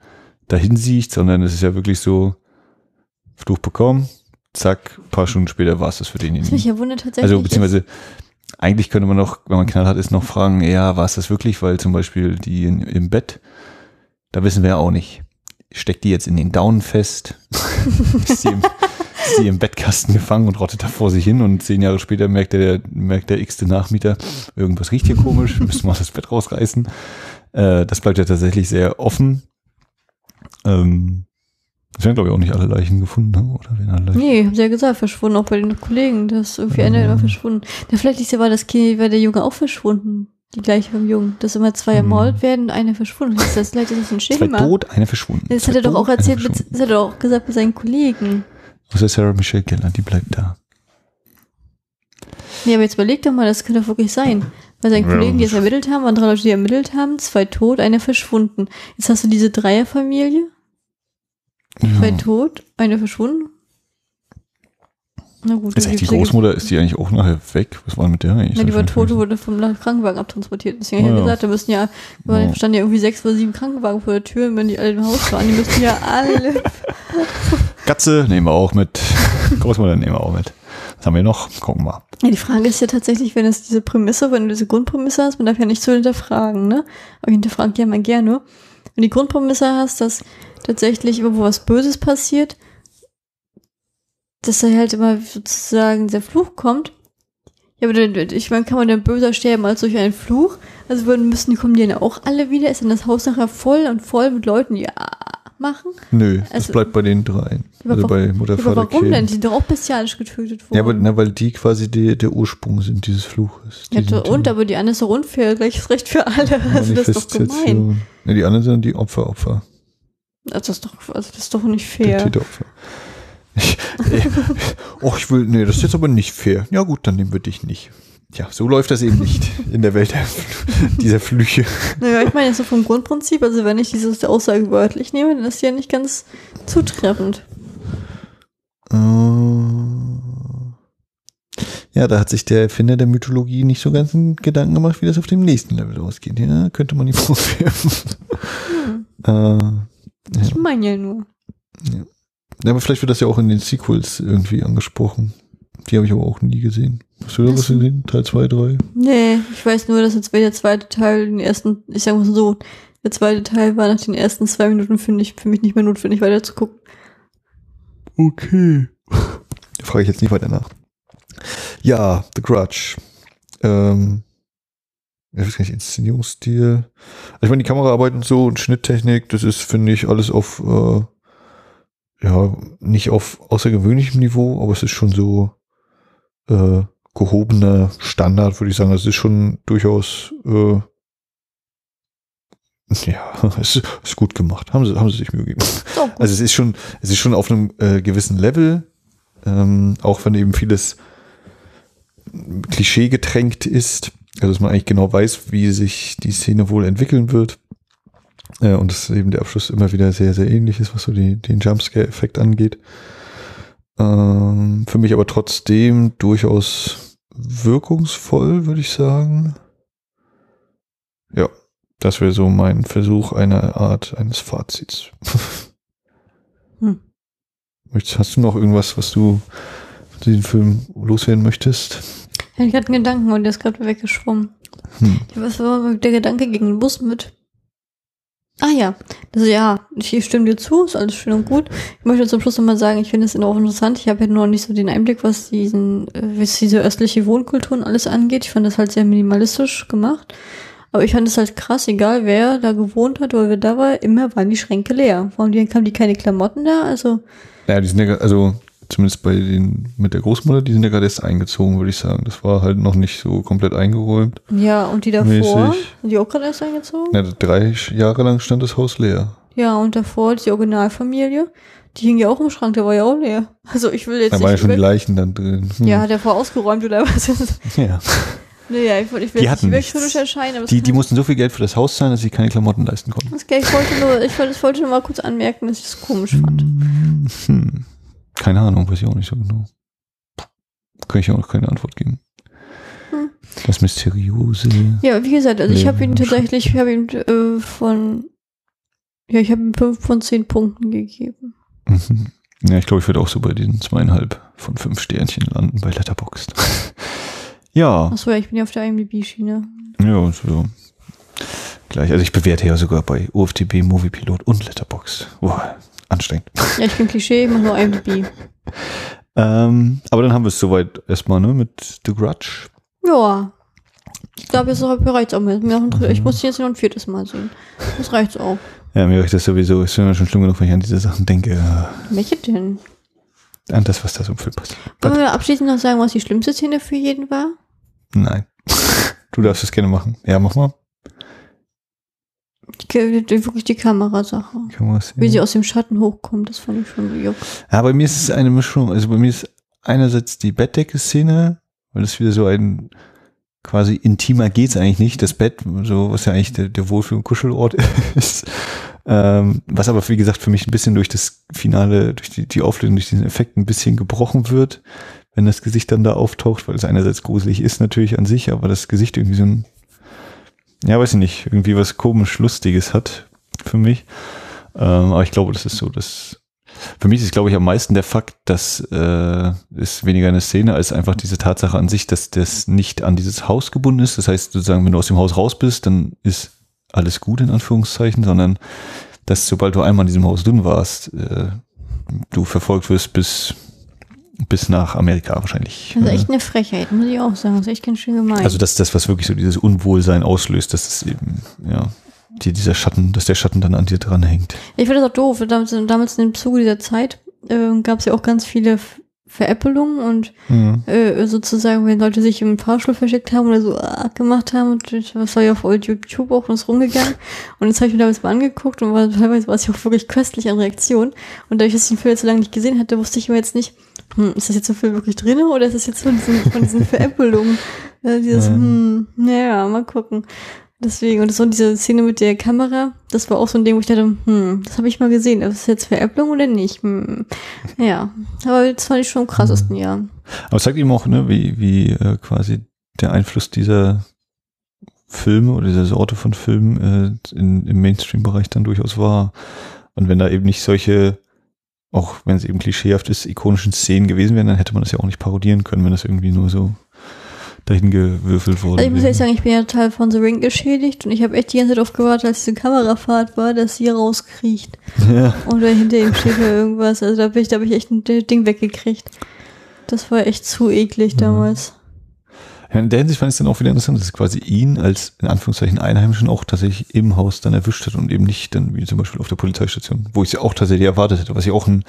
dahin sieht, sondern es ist ja wirklich so, Fluch bekommen, zack, paar Stunden später war es das für Was mich denjenigen. ja wundert tatsächlich. Also beziehungsweise eigentlich könnte man noch, wenn man knallhart ist, noch fragen, ja, war es das wirklich? Weil zum Beispiel die in, im Bett, da wissen wir ja auch nicht. Steckt die jetzt in den Daunen fest? ist, die im, ist die im Bettkasten gefangen und rottet da vor sich hin und zehn Jahre später merkt der, merkt der x-te Nachmieter, irgendwas riecht hier komisch, wir müssen mal das Bett rausreißen. Äh, das bleibt ja tatsächlich sehr offen. Ähm, es werden, glaube ich, auch nicht alle Leichen gefunden, ne? oder? Werden alle Leichen? Nee, haben sie ja gesagt, verschwunden, auch bei den Kollegen. Da ist irgendwie einer Ja. immer verschwunden. Ja, vielleicht ist ja war das Kind, war der Junge auch verschwunden. Die gleiche vom Jungen. Dass immer zwei Hm. ermordet werden, einer verschwunden. Das ist, vielleicht ist das ein Zwei Schema. tot, eine verschwunden. Das Zwei hat er doch auch erzählt, mit, das hat er auch gesagt bei seinen Kollegen. Außer Sarah Michelle Gellar, die bleibt da. Nee, aber jetzt überleg doch mal, das könnte doch wirklich sein. Bei seinen Ja, Kollegen, die es ermittelt haben, waren drei Leute, die ermittelt haben, zwei tot, einer verschwunden. Jetzt hast du diese Dreierfamilie, zwei Ja. tot, einer verschwunden. Na gut. Ist echt die Großmutter, ist die eigentlich auch nachher weg? Was war mit der eigentlich? Ja, die war tot, wurde vom Krankenwagen abtransportiert. Deswegen Oh habe ich ja. gesagt, da müssen ja, da standen ja irgendwie sechs oder sieben Krankenwagen vor der Tür, und wenn die alle im Haus waren, die müssten ja alle. Katze nehmen wir auch mit. Großmutter nehmen wir auch mit. Was haben wir noch? Gucken wir mal. Ja, die Frage ist ja tatsächlich, wenn es diese Prämisse, wenn du diese Grundprämisse hast, man darf ja nicht so hinterfragen, ne? Aber ich hinterfrage ja mal gerne. Wenn die Grundprämisse hast, dass tatsächlich irgendwo was Böses passiert, dass da halt immer sozusagen der Fluch kommt. Ja, aber dann, ich meine, kann man denn böser sterben als durch einen Fluch? Also würden müssen, kommen die dann auch alle wieder? Ist dann das Haus nachher voll und voll mit Leuten, die ah machen? Nö, das Also- bleibt bei den dreien. Aber Also warum- bei Mutter, Ja, aber Vater, warum Kind. denn? Die sind doch auch bestialisch getötet worden. Ja, aber na, weil die quasi die, der Ursprung sind dieses Fluches. Die Ja, sind und die aber die anderen ist doch unfair, gleiches Recht für alle. Also das ist doch gemein. Ne, die anderen sind die Opfer, Opfer. Also das ist doch, also das ist doch nicht fair. Täteropfer. Ich, äh, oh, ich will, nee, das ist jetzt aber nicht fair. Ja gut, dann nehmen wir dich nicht. Tja, so läuft das eben nicht in der Welt dieser Flüche. Naja, ich meine jetzt so vom Grundprinzip, also wenn ich diese Aussage wörtlich nehme, dann ist die ja nicht ganz zutreffend. Äh, Ja, da hat sich der Erfinder der Mythologie nicht so ganz einen Gedanken gemacht, wie das auf dem nächsten Level ausgeht. Ja, könnte man ihm vorwerfen. Hm. äh, Ich meine ja nur. ja, aber vielleicht wird das ja auch in den Sequels irgendwie angesprochen. Die habe ich aber auch nie gesehen. Hast du da Was? gesehen? Teil 2, 3? Nee, ich weiß nur, dass jetzt der zweite Teil, den ersten, ich sag mal so, der zweite Teil war nach den ersten zwei Minuten, finde ich, für mich nicht mehr notwendig, weiter zu gucken. Okay. Da frage ich jetzt nicht weiter nach. Ja, The Grudge. Ähm, ich weiß gar nicht, Inszenierungsstil. Also ich meine, die Kameraarbeit und so und Schnitttechnik, das ist, finde ich, alles auf, äh, ja, nicht auf außergewöhnlichem Niveau, aber es ist schon so äh, gehobener Standard, würde ich sagen. Also Es ist schon durchaus, äh, ja, es ist, ist gut gemacht. Haben sie, haben sie sich Mühe gegeben. Also es ist schon, es ist schon auf einem äh, gewissen Level, ähm, auch wenn eben vieles Klischee getränkt ist, also dass man eigentlich genau weiß, wie sich die Szene wohl entwickeln wird. Äh, und dass eben der Abschluss immer wieder sehr, sehr ähnlich ist, was so die, den Jumpscare-Effekt angeht. Ähm, für mich aber trotzdem durchaus wirkungsvoll, würde ich sagen. Ja, das wäre so mein Versuch einer Art eines Fazits. Hm. Hast du noch irgendwas, was du zu diesem Film loswerden möchtest? Ich hatte einen Gedanken und der ist gerade weggeschwommen. Hm. Was war der Gedanke gegen den Bus mit? Ah ja, also ja, ich stimme dir zu, ist alles schön und gut. Ich möchte zum Schluss nochmal sagen, ich finde es auch interessant. Ich habe ja noch nicht so den Einblick, was diesen, äh, was diese östliche Wohnkultur und alles angeht. Ich fand das halt sehr minimalistisch gemacht. Aber ich fand es halt krass, egal wer da gewohnt hat oder wer da war, immer waren die Schränke leer. Warum die, haben die keine Klamotten da? Also, Naja, die sind ja, also zumindest bei den mit der Großmutter, die sind ja gerade erst eingezogen, würde ich sagen. Das war halt noch nicht so komplett eingeräumt. Ja, und die davor, Mäßig. sind die auch gerade erst eingezogen? Ja, drei Jahre lang stand das Haus leer. Ja, und davor die Originalfamilie, die hing ja auch im Schrank, der war ja auch leer. Also ich will jetzt Da waren ja schon die Leichen dann drin. Hm. Ja, hat er vorher ausgeräumt oder was? ja. naja, ich, wollte- ich will Die hatten nicht kritisch erscheinen, Die, die mussten so viel Geld für das Haus zahlen, dass sie keine Klamotten leisten konnten. das ich wollte nur, ich wollte, ich wollte nur mal kurz anmerken, dass ich das komisch fand. Hm. Keine Ahnung, weiß ich auch nicht so genau. Kann ich auch noch keine Antwort geben. Hm. Das Mysteriöse. Ja, wie gesagt, also ich habe ihn tatsächlich, ich habe ihm äh, von, ja, ich habe ihm fünf von zehn Punkten gegeben. Mhm. Ja, ich glaube, ich würde auch so bei diesen zweieinhalb von fünf Sternchen landen bei Letterboxd. ja, Achso, ja, ich bin ja auf der IMDb-Schiene. ja, so. Gleich. Also ich bewerte ja sogar bei UFDB, Moviepilot und Letterboxd. Boah, anstrengend. Ja, ich bin Klischee, ich mache nur IMDb. Ähm, aber dann haben wir es soweit erstmal, ne, mit The Grudge. Ja. Ich glaube, jetzt reicht auch mehr. Mir noch ein Dr- Mhm. Ich muss jetzt noch ein viertes Mal sehen. Das reicht auch. Ja, mir reicht das sowieso. Ist schon schlimm genug, wenn ich an diese Sachen denke. Welche denn? An das, was da so im Film passiert. Wollen wir abschließend noch sagen, was die schlimmste Szene für jeden war? Nein. Du darfst es gerne machen. Ja, mach mal. Die, die, wirklich die Kamerasache. Wie sie aus dem Schatten hochkommt, das fand ich schon juck. Ja, bei mir ist es eine Mischung. Also bei mir ist einerseits die Bettdecke-Szene, weil das wieder so ein quasi intimer geht's eigentlich nicht. Das Bett, so was ja eigentlich der, der Wohlfühl- und Kuschelort ist. Ähm, was aber, wie gesagt, für mich ein bisschen durch das Finale, durch die, die Auflösung, durch diesen Effekt ein bisschen gebrochen wird, wenn das Gesicht dann da auftaucht, weil es einerseits gruselig ist natürlich an sich, aber das Gesicht irgendwie so ein, ja, weiß ich nicht, irgendwie was komisch Lustiges hat für mich. Ähm, aber ich glaube, das ist so, das für mich ist, glaube ich, am meisten der Fakt, dass äh, ist weniger eine Szene als einfach diese Tatsache an sich, dass das nicht an dieses Haus gebunden ist. Das heißt, sozusagen, wenn du aus dem Haus raus bist, dann ist alles gut in Anführungszeichen, sondern dass sobald du einmal in diesem Haus drin warst, äh, du verfolgt wirst bis bis nach Amerika wahrscheinlich. Das ist echt eine Frechheit, muss ich auch sagen. Das ist echt ganz schön gemein. also das ist das, was wirklich so dieses Unwohlsein auslöst, dass es eben, ja, die, dieser Schatten, dass der Schatten dann an dir dranhängt. Ich finde das auch doof. Damals, damals im Zuge dieser Zeit äh, gab es ja auch ganz viele Veräppelungen und Mhm. äh, sozusagen, wenn Leute sich im Fahrstuhl versteckt haben oder so ah, gemacht haben und das war ja auf YouTube auch uns rumgegangen und das habe ich mir damals mal angeguckt und war, teilweise war es ja auch wirklich köstlich an Reaktionen und dadurch, dass ich den Film jetzt so lange nicht gesehen hatte, wusste ich immer jetzt nicht, hm, ist das jetzt im Film wirklich drin oder ist das jetzt von diesen, von diesen Veräppelungen? Äh, dieses, Ja. hm, naja, mal gucken. Deswegen, und so diese Szene mit der Kamera, das war auch so ein Ding, wo ich dachte, hm, das habe ich mal gesehen. Ist das jetzt Veräpplung oder nicht? Hm. Ja, aber das fand ich schon am krassesten, ja. Aber es zeigt eben auch, ne, wie, wie äh, quasi der Einfluss dieser Filme oder dieser Sorte von Filmen äh, in, im Mainstream-Bereich dann durchaus war. Und wenn da eben nicht solche, auch wenn es eben klischeehaft ist, ikonischen Szenen gewesen wären, dann hätte man das ja auch nicht parodieren können, wenn das irgendwie nur so dahin gewürfelt wurde. Also ich muss ehrlich sagen, ich bin ja total von The Ring geschädigt und ich habe echt die ganze Zeit darauf gewartet, als diese Kamerafahrt war, dass sie rauskriecht. ja. Oder hinter ihm steht oder irgendwas. Also da bin ich, da habe ich echt ein Ding weggekriegt. Das war echt zu eklig damals. Ja, in der Hinsicht fand ich es dann auch wieder interessant, dass es quasi ihn als in Anführungszeichen Einheimischen auch tatsächlich im Haus dann erwischt hat und eben nicht dann wie zum Beispiel auf der Polizeistation, wo ich es ja auch tatsächlich erwartet hätte, was ich auch ein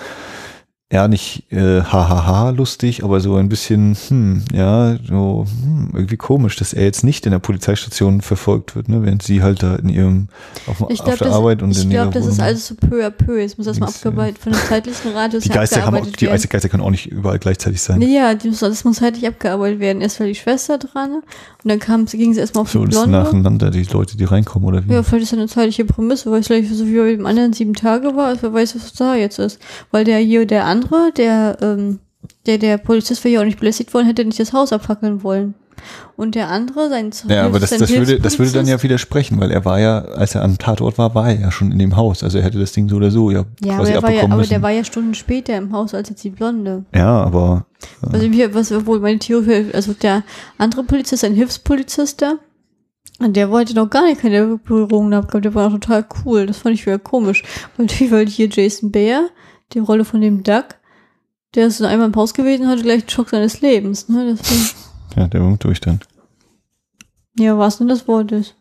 ja nicht äh, hahaha lustig, aber so ein bisschen, hm, ja, so hm, irgendwie komisch, dass er jetzt nicht in der Polizeistation verfolgt wird, ne, während sie halt da in ihrem auf, Ich auf glaube, der das, Arbeit und ich in ihrer glaub, das ist alles so peu à peu. Jetzt muss das mal abgearbeitet, von einem zeitlichen Radius die Geister, kann auch, die werden. Geister können auch nicht überall gleichzeitig sein. Ja, die muss, das muss zeitlich abgearbeitet werden. Erst war die Schwester dran und dann kam, ging sie erstmal auf so die Blonde. nacheinander die Leute, die reinkommen oder wie? Ja, vielleicht ist das eine zeitliche Prämisse, weil es vielleicht so wie bei dem anderen sieben Tage war, also wer weiß, was da jetzt ist. Weil der hier, der andere, der, ähm, der, der Polizist wäre ja auch nicht belästigt worden, hätte nicht das Haus abfackeln wollen. Und der andere, sein Ja, aber das, das, würde, das würde dann ja widersprechen, weil er war ja, als er am Tatort war, war er ja schon in dem Haus. Also er hätte das Ding so oder so ja, Ja, aber, quasi der war ja, abbekommen aber müssen. der war ja Stunden später im Haus als jetzt die Blonde. ja, aber Also wir, was wohl meine Theorie, also der andere Polizist, ein Hilfspolizist da, und der wollte noch gar nicht keine Berührungen abgehabt, der war auch total cool. Das fand ich wieder komisch. Weil wie weil hier Jason Bear, die Rolle von dem Duck, der ist einmal im Haus gewesen und hatte gleich den Schock seines Lebens. Ne? Ja, der war durch dann. ja, was denn das Wort ist.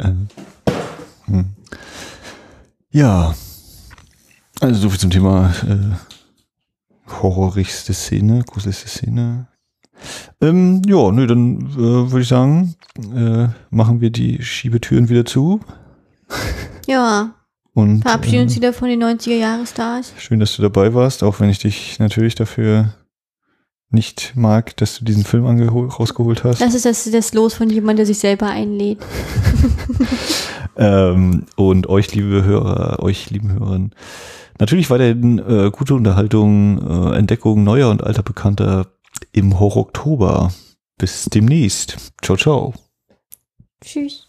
Ähm, hm. Ja. Also so viel zum Thema äh, horrorigste Szene, gruseligste Szene. Ähm, ja, nö, dann äh, würde ich sagen, äh, machen wir die Schiebetüren wieder zu. Ja, Und verabschieden uns äh, wieder von den 90er-Jahre-Stars. schön, dass du dabei warst, auch wenn ich dich natürlich dafür nicht mag, dass du diesen Film rausgeholt hast. Das ist das, das Los von jemandem, der sich selber einlädt. Ähm, und euch, liebe Hörer, euch, lieben Hörern, natürlich weiterhin äh, gute Unterhaltung, äh, Entdeckung neuer und alter Bekannter im Horror-Oktober. Bis demnächst. Ciao, ciao. Tschüss.